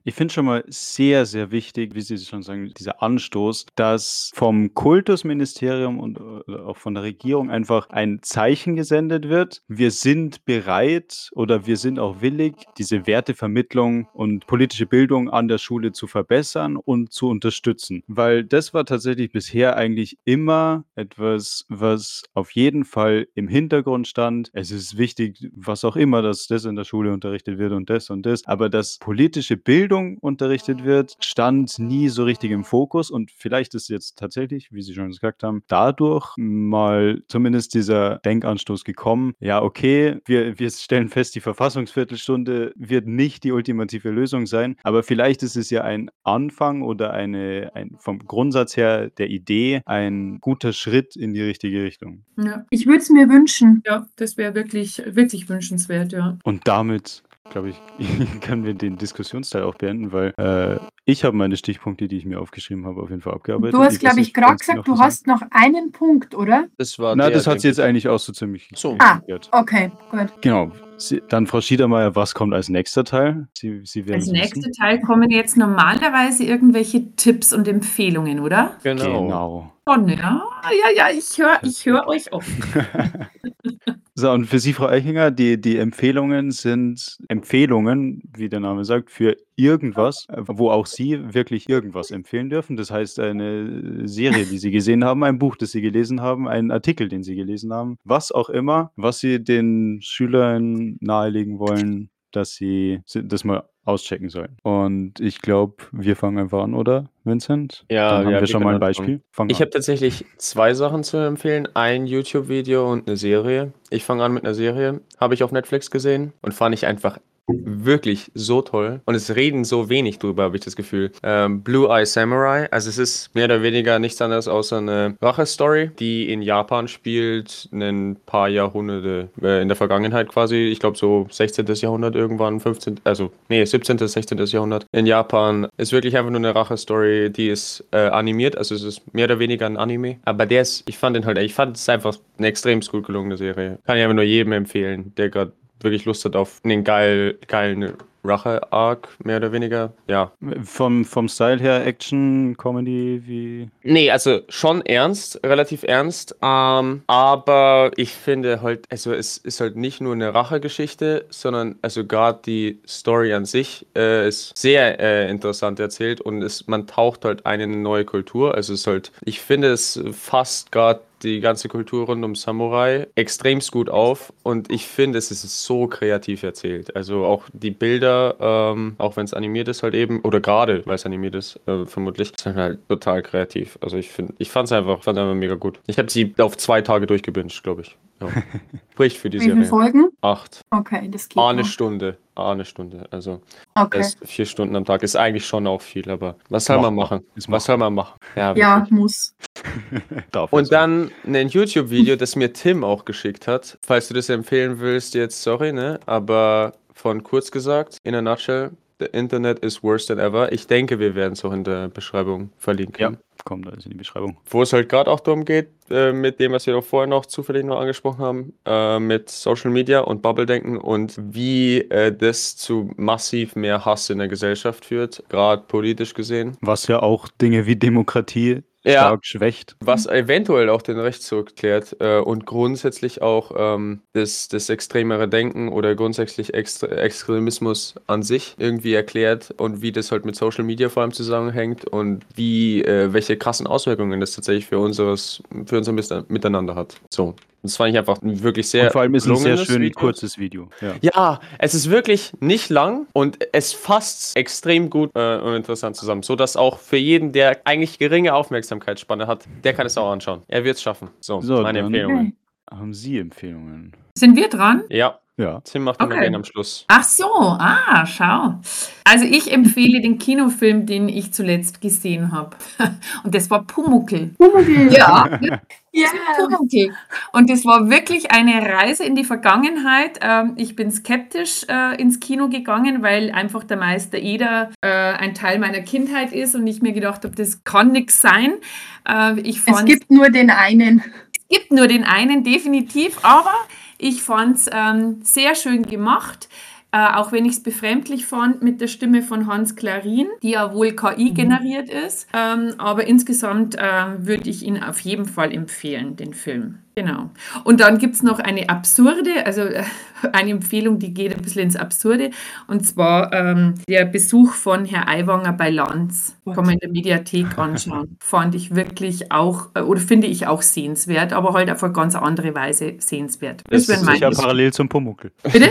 Ich finde schon mal sehr, sehr wichtig, wie Sie schon sagen, dieser Anstoß, dass vom Kultusministerium und äh, auch von der Regierung einfach ein Zeichen gesendet wird. Wir sind bereit oder wir sind auch willig, diese Wertevermittlung und politische Bildung an der Schule zu verbessern und zu unterstützen. Weil das war tatsächlich bisher eigentlich immer etwas, was auf jeden Fall im Hintergrund stand. Es ist wichtig, was auch immer, dass das in der Schule unterrichtet wird und das und das. Aber dass politische Bildung unterrichtet wird, stand nie so richtig im Fokus. Und vielleicht ist jetzt tatsächlich, wie Sie schon gesagt haben, dadurch mal zumindest dieser Denkanstoß gekommen. Ja, okay, wir, wir stellen fest, die Verfassungsviertelstunde wird nicht die ultimative Lösung sein. Aber vielleicht ist es ja ein Anfang oder eine, ein, vom Grundsatz her der Idee ein guter Schritt in die richtige Richtung. Ja, Ich würde es mir wünschen. ja das wäre wirklich, wirklich wünschenswert, ja. Und damit, glaube ich, [laughs] können wir den Diskussionsteil auch beenden, weil äh, ich habe meine Stichpunkte, die ich mir aufgeschrieben habe, auf jeden Fall abgearbeitet. Du hast, glaube ich, gerade gesagt, du sagen? hast noch einen Punkt, oder? Das war Na, der, das hat sie jetzt eigentlich auch so ziemlich So. Ah. Okay, gut. Genau. Sie, dann Frau Schiedermeier, was kommt als nächster Teil? Sie, Sie werden Als nächster wissen. Teil kommen jetzt normalerweise irgendwelche Tipps und Empfehlungen, oder? Genau. Genau. Schon, ja. Ja, ja, ich höre ich hör euch auf. [laughs] [laughs] So, und für Sie, Frau Eichinger, die, die Empfehlungen sind Empfehlungen, wie der Name sagt, für irgendwas, wo auch Sie wirklich irgendwas empfehlen dürfen. Das heißt, eine Serie, die Sie gesehen haben, ein Buch, das Sie gelesen haben, einen Artikel, den Sie gelesen haben, was auch immer, was Sie den Schülern nahelegen wollen, dass sie das mal auschecken sollen. Und ich glaube, wir fangen einfach an, oder, Vincent? Ja, Dann haben ja, wir wir schon mal ein. Beispiel. Fang Ich habe tatsächlich zwei Sachen zu empfehlen. Ein YouTube-Video und eine Serie. Ich fange an mit einer Serie. Habe ich auf Netflix gesehen und fand ich einfach wirklich so toll. Und es reden so wenig drüber, habe ich das Gefühl. Ähm, Blue Eye Samurai. Also es ist mehr oder weniger nichts anderes außer eine Rache-Story, die in Japan spielt, ein paar Jahrhunderte äh, in der Vergangenheit quasi. Ich glaube so 16. Jahrhundert irgendwann, 15. Also nee, 17. 16. Jahrhundert in Japan. Ist wirklich einfach nur eine Rache-Story, die ist äh, animiert. Also es ist mehr oder weniger ein Anime. Aber der ist, ich fand den halt, ich fand es einfach eine extrem gut gelungene Serie. Kann ich einfach nur jedem empfehlen, der gerade wirklich Lust hat auf einen geil, geilen Rache-Arc, mehr oder weniger. Ja. Vom, vom Style her, Action, Comedy, wie. Nee, also schon ernst, relativ ernst. Ähm, aber ich finde halt, also es ist halt nicht nur eine Rachegeschichte, sondern also gerade die Story an sich äh, ist sehr äh, interessant erzählt und es, man taucht halt ein in eine neue Kultur. Also es ist halt, ich finde es fasst gerade die ganze Kultur rund um Samurai extremst gut auf und ich finde, es ist so kreativ erzählt. Also auch die Bilder, ähm, auch wenn es animiert ist halt eben, oder gerade weil es animiert ist, äh, vermutlich, sind halt total kreativ. Also ich finde, ich fand es einfach, fand einfach mega gut. Ich habe sie auf zwei Tage durchgebinged, glaube ich. Ja. [laughs] Spricht für die Wie viele Serie. Folgen? Acht. Okay, das geht. Ah, eine noch. Stunde. Ah, eine Stunde. Also Okay. vier Stunden am Tag ist eigentlich schon auch viel, aber was soll man machen? Ist Was soll man machen? Ja, Ja, muss. [laughs] Und dann ein YouTube-Video, das mir Tim auch geschickt hat. Falls du das empfehlen willst, jetzt sorry, ne? Aber von kurz gesagt, in a nutshell, the Internet is worse than ever. Ich denke, wir werden es auch in der Beschreibung verlinken. Ja, kommt alles in die Beschreibung. Wo es halt gerade auch darum geht, äh, mit dem, was wir doch vorher noch zufällig noch angesprochen haben, äh, mit Social Media und Bubble-Denken und wie äh, das zu massiv mehr Hass in der Gesellschaft führt, gerade politisch gesehen. Was ja auch Dinge wie Demokratie Ja. stark schwächt. Was eventuell auch den Rechtsruck klärt äh, und grundsätzlich auch ähm, das, das extremere Denken oder grundsätzlich Extre Extremismus an sich irgendwie erklärt und wie das halt mit Social Media vor allem zusammenhängt und wie, äh, welche krassen Auswirkungen das tatsächlich für unseres, für unser Miteinander hat. So. Das fand ich einfach ein wirklich sehr Und vor allem ist ein sehr schön Video. kurzes Video. Ja. Ja, es ist wirklich nicht lang und es fasst extrem gut äh, und interessant zusammen, so dass auch für jeden, der eigentlich geringe Aufmerksamkeitsspanne hat, der kann es auch anschauen. Er wird es schaffen. So, So, meine dann- Empfehlungen. Haben Sie Empfehlungen? Sind wir dran? Ja, Ja. Tim macht immer Okay. gerne am Schluss. Ach so, ah, schau. Also ich empfehle den Kinofilm, den ich zuletzt gesehen habe. [laughs] Und das war Pumuckl. Pumuckl. Ja, Ja. Pumuckl. Und das war wirklich eine Reise in die Vergangenheit. Ähm, ich bin skeptisch äh, ins Kino gegangen, weil einfach der Meister Eder äh, ein Teil meiner Kindheit ist und ich mir gedacht habe, das kann nichts sein. Äh, ich Es fand's- gibt nur den einen. gibt nur den einen, definitiv, aber ich fand es ähm, sehr schön gemacht. Äh, auch wenn ich es befremdlich fand mit der Stimme von Hans Klarin, die ja wohl KI generiert ist. Ähm, aber insgesamt ähm, würde ich ihn auf jeden Fall empfehlen, den Film. Genau. Und dann gibt es noch eine absurde, also äh, eine Empfehlung, die geht ein bisschen ins Absurde. Und zwar ähm, der Besuch von Herr Aiwanger bei Lanz. Kann man in der Mediathek anschauen. [laughs] Fand ich wirklich auch, äh, oder finde ich auch sehenswert, aber halt auf eine ganz andere Weise sehenswert. Das wären ist sicher Empfehlungen. parallel zum Pumuckel. Bitte?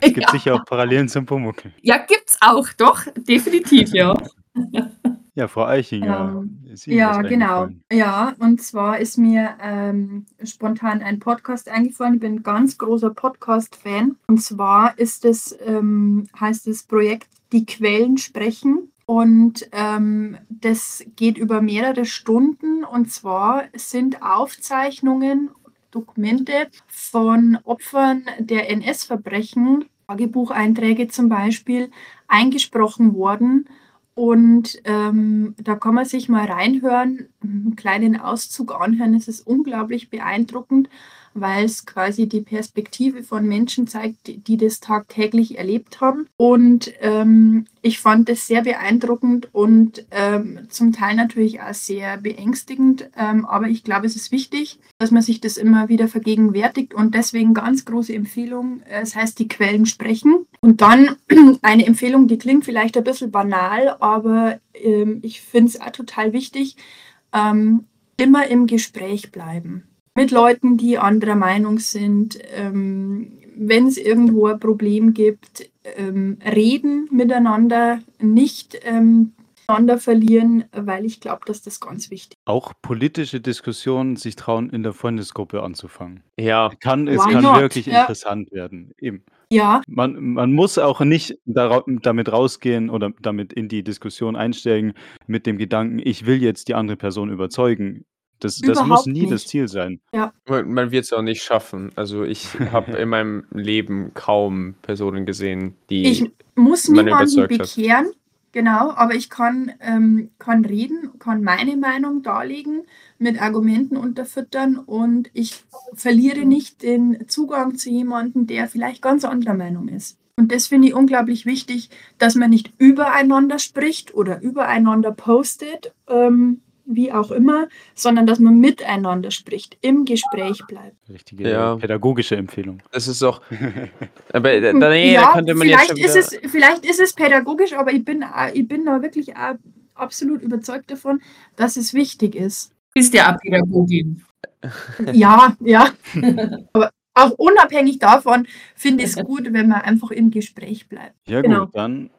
Es gibt Ja. sicher auch Parallelen zum Pumuckel. Ja, gibt's auch, doch, definitiv, ja. [laughs] Ja, Frau Eichinger. Ähm, ist Ihnen Ja, was genau. eingefallen? Ja, und zwar ist mir ähm, spontan ein Podcast eingefallen. Ich bin ein ganz großer Podcast-Fan. Und zwar ist es, ähm, heißt das Projekt Die Quellen sprechen. Und ähm, das geht über mehrere Stunden. Und zwar sind Aufzeichnungen, Dokumente von Opfern der NS-Verbrechen, Tagebucheinträge zum Beispiel, eingesprochen worden. Und ähm, da kann man sich mal reinhören, einen kleinen Auszug anhören. Es ist unglaublich beeindruckend, weil es quasi die Perspektive von Menschen zeigt, die, das tagtäglich erlebt haben. Und ähm, ich fand es sehr beeindruckend und ähm, zum Teil natürlich auch sehr beängstigend. Ähm, aber ich glaube, es ist wichtig, dass man sich das immer wieder vergegenwärtigt und deswegen ganz große Empfehlung. äh, Es heißt, die Quellen sprechen. Und dann [clears throat] eine Empfehlung, die klingt vielleicht ein bisschen banal, aber ähm, ich finde es auch total wichtig. Ähm, immer im Gespräch bleiben. Mit Leuten, die anderer Meinung sind. Ähm, Wenn es irgendwo ein Problem gibt, ähm, reden miteinander, nicht ähm, einander verlieren, weil ich glaube, dass das ganz wichtig Auch politische Diskussionen sich trauen, in der Freundesgruppe anzufangen. Ja, Kann, es Why kann not? wirklich Ja. interessant werden. Eben. ist. Ja, Man, man muss auch nicht damit rausgehen oder damit in die Diskussion einsteigen mit dem Gedanken, ich will jetzt die andere Person überzeugen. Das, das muss nie das nicht. Ziel sein. man, man wird es auch nicht schaffen. Also ich habe [laughs] in meinem Leben kaum Personen gesehen, die... ich muss man niemanden überzeugt hat. bekehren, genau, aber ich kann, ähm, kann reden, kann meine Meinung darlegen, mit Argumenten unterfüttern und ich verliere nicht den Zugang zu jemandem, der vielleicht ganz anderer Meinung ist. Und das finde ich unglaublich wichtig, dass man nicht übereinander spricht oder übereinander postet, ähm, wie auch immer, sondern dass man miteinander spricht, im Gespräch bleibt. Richtige Ja. pädagogische Empfehlung. Das ist auch... [laughs] Aber äh, da, nee, da ja, könnte man jetzt vielleicht, schon ist wieder... es, vielleicht ist es pädagogisch, aber ich bin, auch- ich bin da wirklich auch absolut überzeugt davon, dass es wichtig ist. Bist ja auch Pädagogin. [laughs] Ja, ja. [laughs] aber auch unabhängig davon finde ich es gut, wenn man einfach im Gespräch bleibt. Ja Genau. gut, dann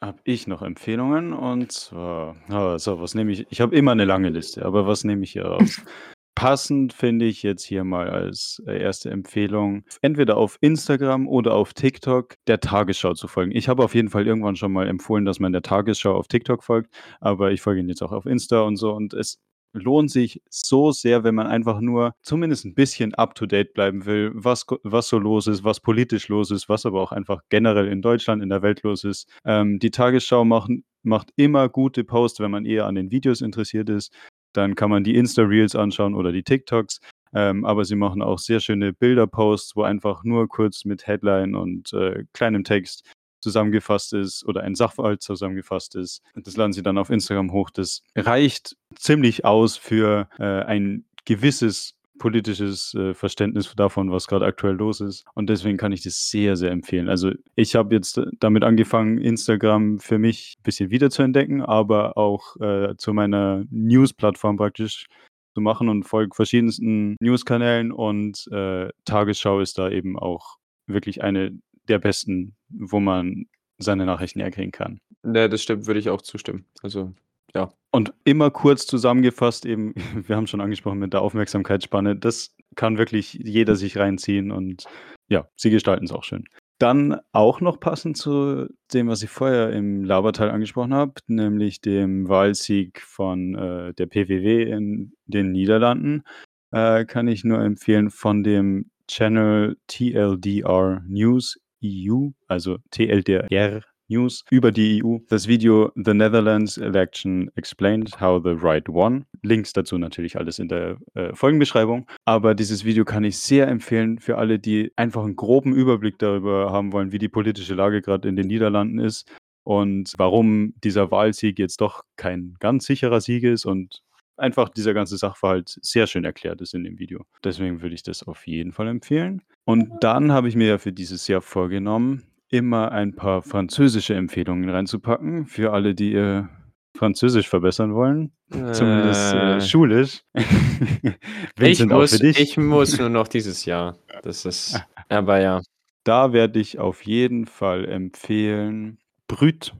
habe ich noch Empfehlungen und zwar, ah, so, was nehme ich? Ich habe immer eine lange Liste, aber was nehme ich hier raus? [laughs] Passend finde ich jetzt hier mal als äh, erste Empfehlung, entweder auf Instagram oder auf TikTok der Tagesschau zu folgen. Ich habe auf jeden Fall irgendwann schon mal empfohlen, dass man der Tagesschau auf TikTok folgt, aber ich folge ihn jetzt auch auf Insta und so und es lohnt sich so sehr, wenn man einfach nur zumindest ein bisschen up-to-date bleiben will, was, was so los ist, was politisch los ist, was aber auch einfach generell in Deutschland, in der Welt los ist. Ähm, die Tagesschau machen, macht immer gute Posts, wenn man eher an den Videos interessiert ist. Dann kann man die Insta-Reels anschauen oder die TikToks. Ähm, aber sie machen auch sehr schöne Bilder-Posts, wo einfach nur kurz mit Headline und äh, kleinem Text zusammengefasst ist oder ein Sachverhalt zusammengefasst ist. Das laden sie dann auf Instagram hoch. Das reicht ziemlich aus für äh, ein gewisses politisches äh, Verständnis davon, was gerade aktuell los ist. Und deswegen kann ich das sehr, sehr empfehlen. Also ich habe jetzt damit angefangen, Instagram für mich ein bisschen wiederzuentdecken, aber auch äh, zu meiner News-Plattform praktisch zu machen und folge verschiedensten News-Kanälen und äh, Tagesschau ist da eben auch wirklich eine der besten, wo man seine Nachrichten herkriegen kann. Ne, das stimmt, würde ich auch zustimmen. Also, ja. Und immer kurz zusammengefasst eben, [laughs] wir haben schon angesprochen mit der Aufmerksamkeitsspanne, das kann wirklich jeder sich reinziehen und ja, sie gestalten es auch schön. Dann auch noch passend zu dem, was ich vorher im Laberteil angesprochen habe, nämlich dem Wahlsieg von äh, der PWW in den Niederlanden, äh, kann ich nur empfehlen von dem Channel TLDR News EU, also TLDR News über die EU. Das Video The Netherlands Election Explained How the Right Won. Links dazu natürlich alles in der äh, Folgenbeschreibung. Aber dieses Video kann ich sehr empfehlen für alle, die einfach einen groben Überblick darüber haben wollen, wie die politische Lage gerade in den Niederlanden ist und warum dieser Wahlsieg jetzt doch kein ganz sicherer Sieg ist und einfach dieser ganze Sachverhalt sehr schön erklärt ist in dem Video. Deswegen würde ich das auf jeden Fall empfehlen. Und dann habe ich mir ja für dieses Jahr vorgenommen, immer ein paar französische Empfehlungen reinzupacken für alle, die ihr Französisch verbessern wollen. Äh, Zumindest äh, schulisch. [laughs] ich, muss, ich muss nur noch dieses Jahr. Das ist, [laughs] aber ja. Da werde ich auf jeden Fall empfehlen Brüt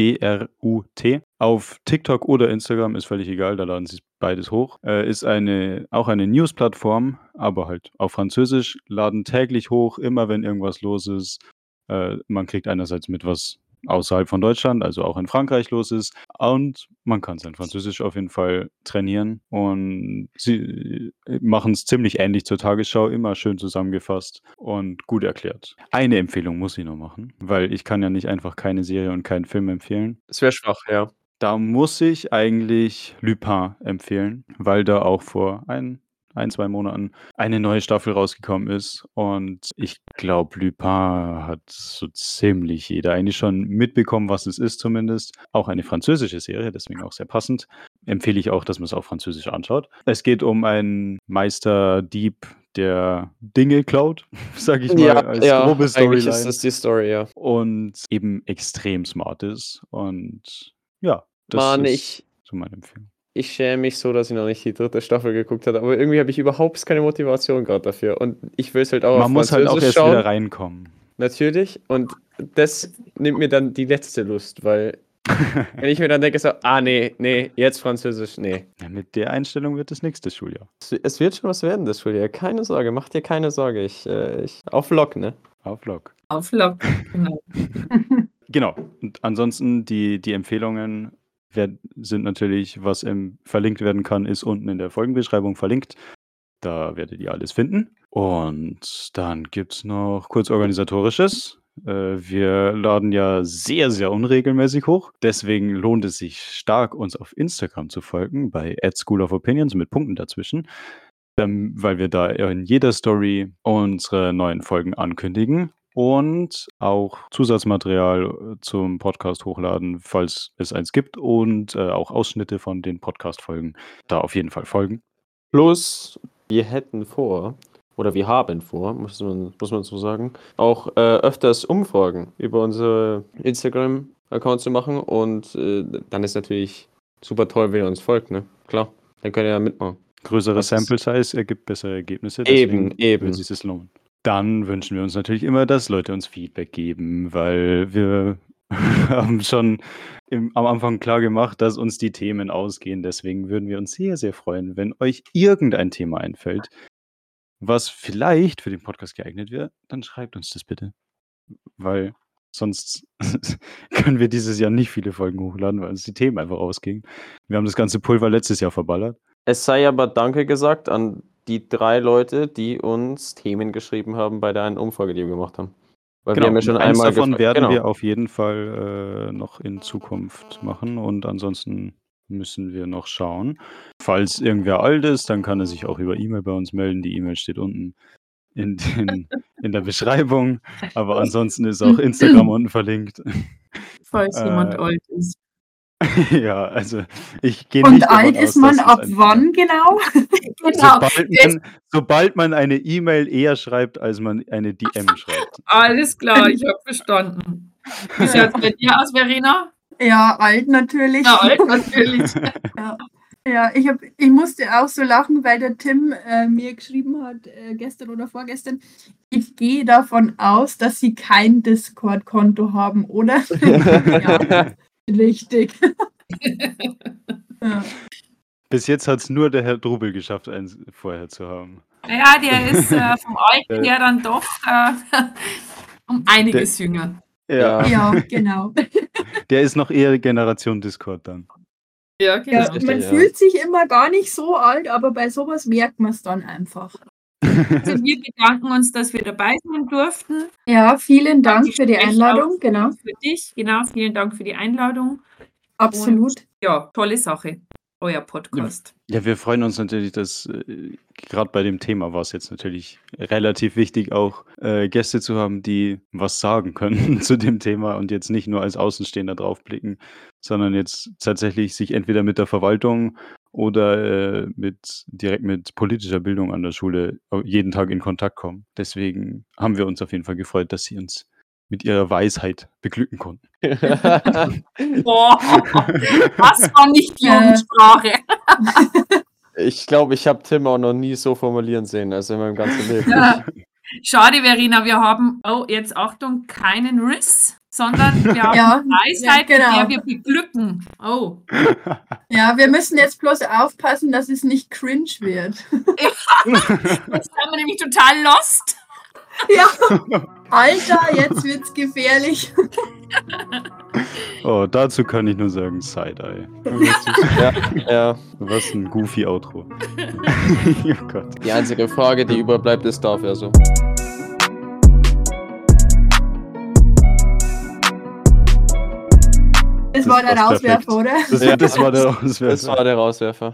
B-R-U-T. Auf TikTok oder Instagram ist völlig egal, da laden sie beides hoch. Äh, ist eine, auch eine News-Plattform, aber halt auf Französisch, laden täglich hoch, immer wenn irgendwas los ist. Äh, man kriegt einerseits mit, was außerhalb von Deutschland, also auch in Frankreich los ist. Und man kann sein Französisch auf jeden Fall trainieren. Und sie äh, machen es ziemlich ähnlich zur Tagesschau, immer schön zusammengefasst und gut erklärt. Eine Empfehlung muss ich noch machen, weil ich kann ja nicht einfach keine Serie und keinen Film empfehlen. Es wäre schwach, ja. Da muss ich eigentlich Lupin empfehlen, weil da auch vor ein ein, zwei Monaten eine neue Staffel rausgekommen ist. Und ich glaube, Lupin hat so ziemlich jeder eigentlich schon mitbekommen, was es ist, zumindest. Auch eine französische Serie, deswegen auch sehr passend. Empfehle ich auch, dass man es auf Französisch anschaut. Es geht um einen Meisterdieb, der Dinge klaut, [laughs] sag ich mal, ja, als ja, grobe Storyline. Ist das die Story, ja. Und eben extrem smart ist. Und ja, das Mann, ist ich, so meine Empfehlung ich schäme mich so, dass ich noch nicht die dritte Staffel geguckt habe, aber irgendwie habe ich überhaupt keine Motivation gerade dafür. Und ich will es halt auch Man muss halt auch erst schauen. wieder reinkommen. Natürlich. Und das nimmt mir dann die letzte Lust, weil [laughs] wenn ich mir dann denke, so, ah nee, nee, jetzt Französisch, nee. Ja, mit der Einstellung wird es nächstes Schuljahr. Es wird schon was werden, das Schuljahr. Keine Sorge, mach dir keine Sorge. Ich, äh, ich, auf Lock, ne? Auf Lock. Auf Lock, genau. [laughs] genau. Und ansonsten die, die Empfehlungen sind natürlich, was ähm, verlinkt werden kann, ist unten in der Folgenbeschreibung verlinkt. Da werdet ihr alles finden. Und dann gibt es noch kurz organisatorisches. Äh, wir laden ja sehr, sehr unregelmäßig hoch. Deswegen lohnt es sich stark, uns auf Instagram zu folgen, bei School of Opinions mit Punkten dazwischen, ähm, weil wir da in jeder Story unsere neuen Folgen ankündigen und auch Zusatzmaterial äh, zum Podcast hochladen, falls es eins gibt und äh, auch Ausschnitte von den Podcast-Folgen da auf jeden Fall folgen. Plus, wir hätten vor, oder wir haben vor, muss man, muss man so sagen, auch äh, öfters Umfragen über unsere Instagram-Account zu machen und äh, dann ist natürlich super toll, wenn ihr uns folgt, ne? Klar, dann könnt ihr ja mitmachen. Größere Sample Size ergibt bessere Ergebnisse. Eben, eben. Wird sich das lohnen. Dann wünschen wir uns natürlich immer, dass Leute uns Feedback geben, weil wir [laughs] haben schon im, am Anfang klar gemacht, dass uns die Themen ausgehen. Deswegen würden wir uns sehr, sehr freuen, wenn euch irgendein Thema einfällt, was vielleicht für den Podcast geeignet wäre, dann schreibt uns das bitte. Weil sonst [laughs] können wir dieses Jahr nicht viele Folgen hochladen, weil uns die Themen einfach ausgingen. Wir haben das ganze Pulver letztes Jahr verballert. Es sei aber Danke gesagt an die drei Leute, die uns Themen geschrieben haben bei der einen Umfrage, die wir gemacht haben. Weil wir Genau, haben ja schon und eins einmal davon werden genau. wir auf jeden Fall äh, noch in Zukunft machen und ansonsten müssen wir noch schauen. Falls irgendwer alt ist, dann kann er sich auch über E-Mail bei uns melden. Die E-Mail steht unten in, den, [laughs] in der Beschreibung, aber ansonsten ist auch [laughs] Instagram unten verlinkt. Falls Äh, jemand alt ist. [laughs] ja, also ich gehe Und nicht davon alt aus, ist man ab ein- wann genau? [laughs] Genau. Sobald man, sobald man eine E-Mail eher schreibt, als man eine DM [laughs] schreibt. Alles klar, ich habe verstanden. Wie schaut es bei dir aus, Verena? Ja, alt natürlich. Na, alt natürlich. Ja, ja ich, hab, ich musste auch so lachen, weil der Tim äh, mir geschrieben hat, äh, gestern oder vorgestern, ich gehe davon aus, dass sie kein Discord-Konto haben, oder? ja, richtig. [laughs] [laughs] ja. Bis jetzt hat es nur der Herr Drubel geschafft, eins vorher zu haben. Ja, der ist äh, vom Alter [laughs] her dann doch äh, um einiges jünger. Ja, ja, genau. der ist noch eher Generation Discord dann. Ja, Ja, genau. richtig, man ja. fühlt sich immer gar nicht so alt, aber bei sowas merkt man es dann einfach. Also wir bedanken uns, dass wir dabei sein durften. Ja, vielen Dank Die für die Einladung, genau. Für dich, genau, vielen Dank für die Einladung. Absolut. Ja, tolle Sache, euer Podcast. Ja, wir freuen uns natürlich, dass äh, gerade bei dem Thema war es jetzt natürlich relativ wichtig, auch äh, Gäste zu haben, die was sagen können [laughs] zu dem Thema und jetzt nicht nur als Außenstehender draufblicken, sondern jetzt tatsächlich sich entweder mit der Verwaltung oder äh, mit direkt mit politischer Bildung an der Schule jeden Tag in Kontakt kommen. Deswegen haben wir uns auf jeden Fall gefreut, dass Sie uns mit Ihrer Weisheit beglücken konnten. [laughs] Boah, das war nicht Jugendsprache. ich glaube, ich habe Tim auch noch nie so formulieren sehen, also in meinem ganzen Leben. Ja. [laughs] Schade, Verena, wir haben, oh, jetzt Achtung, keinen Riss, sondern [laughs] wir haben Ja, Weisheit, ja, genau. mit der wir beglücken. Oh, [laughs] Ja, wir müssen jetzt bloß aufpassen, dass es nicht cringe wird. [laughs] jetzt haben wir nämlich total lost. Ja. Alter, jetzt wird's gefährlich. Oh, dazu kann ich nur sagen, Side-Eye. ja, ja. Was ein goofy Outro. [laughs] oh Gott. Die einzige Frage, die überbleibt, ist darf er so. Das Das war der Rauswerfer, oder? Das, Ja. das war der Auswerfer. Das war der Rauswerfer.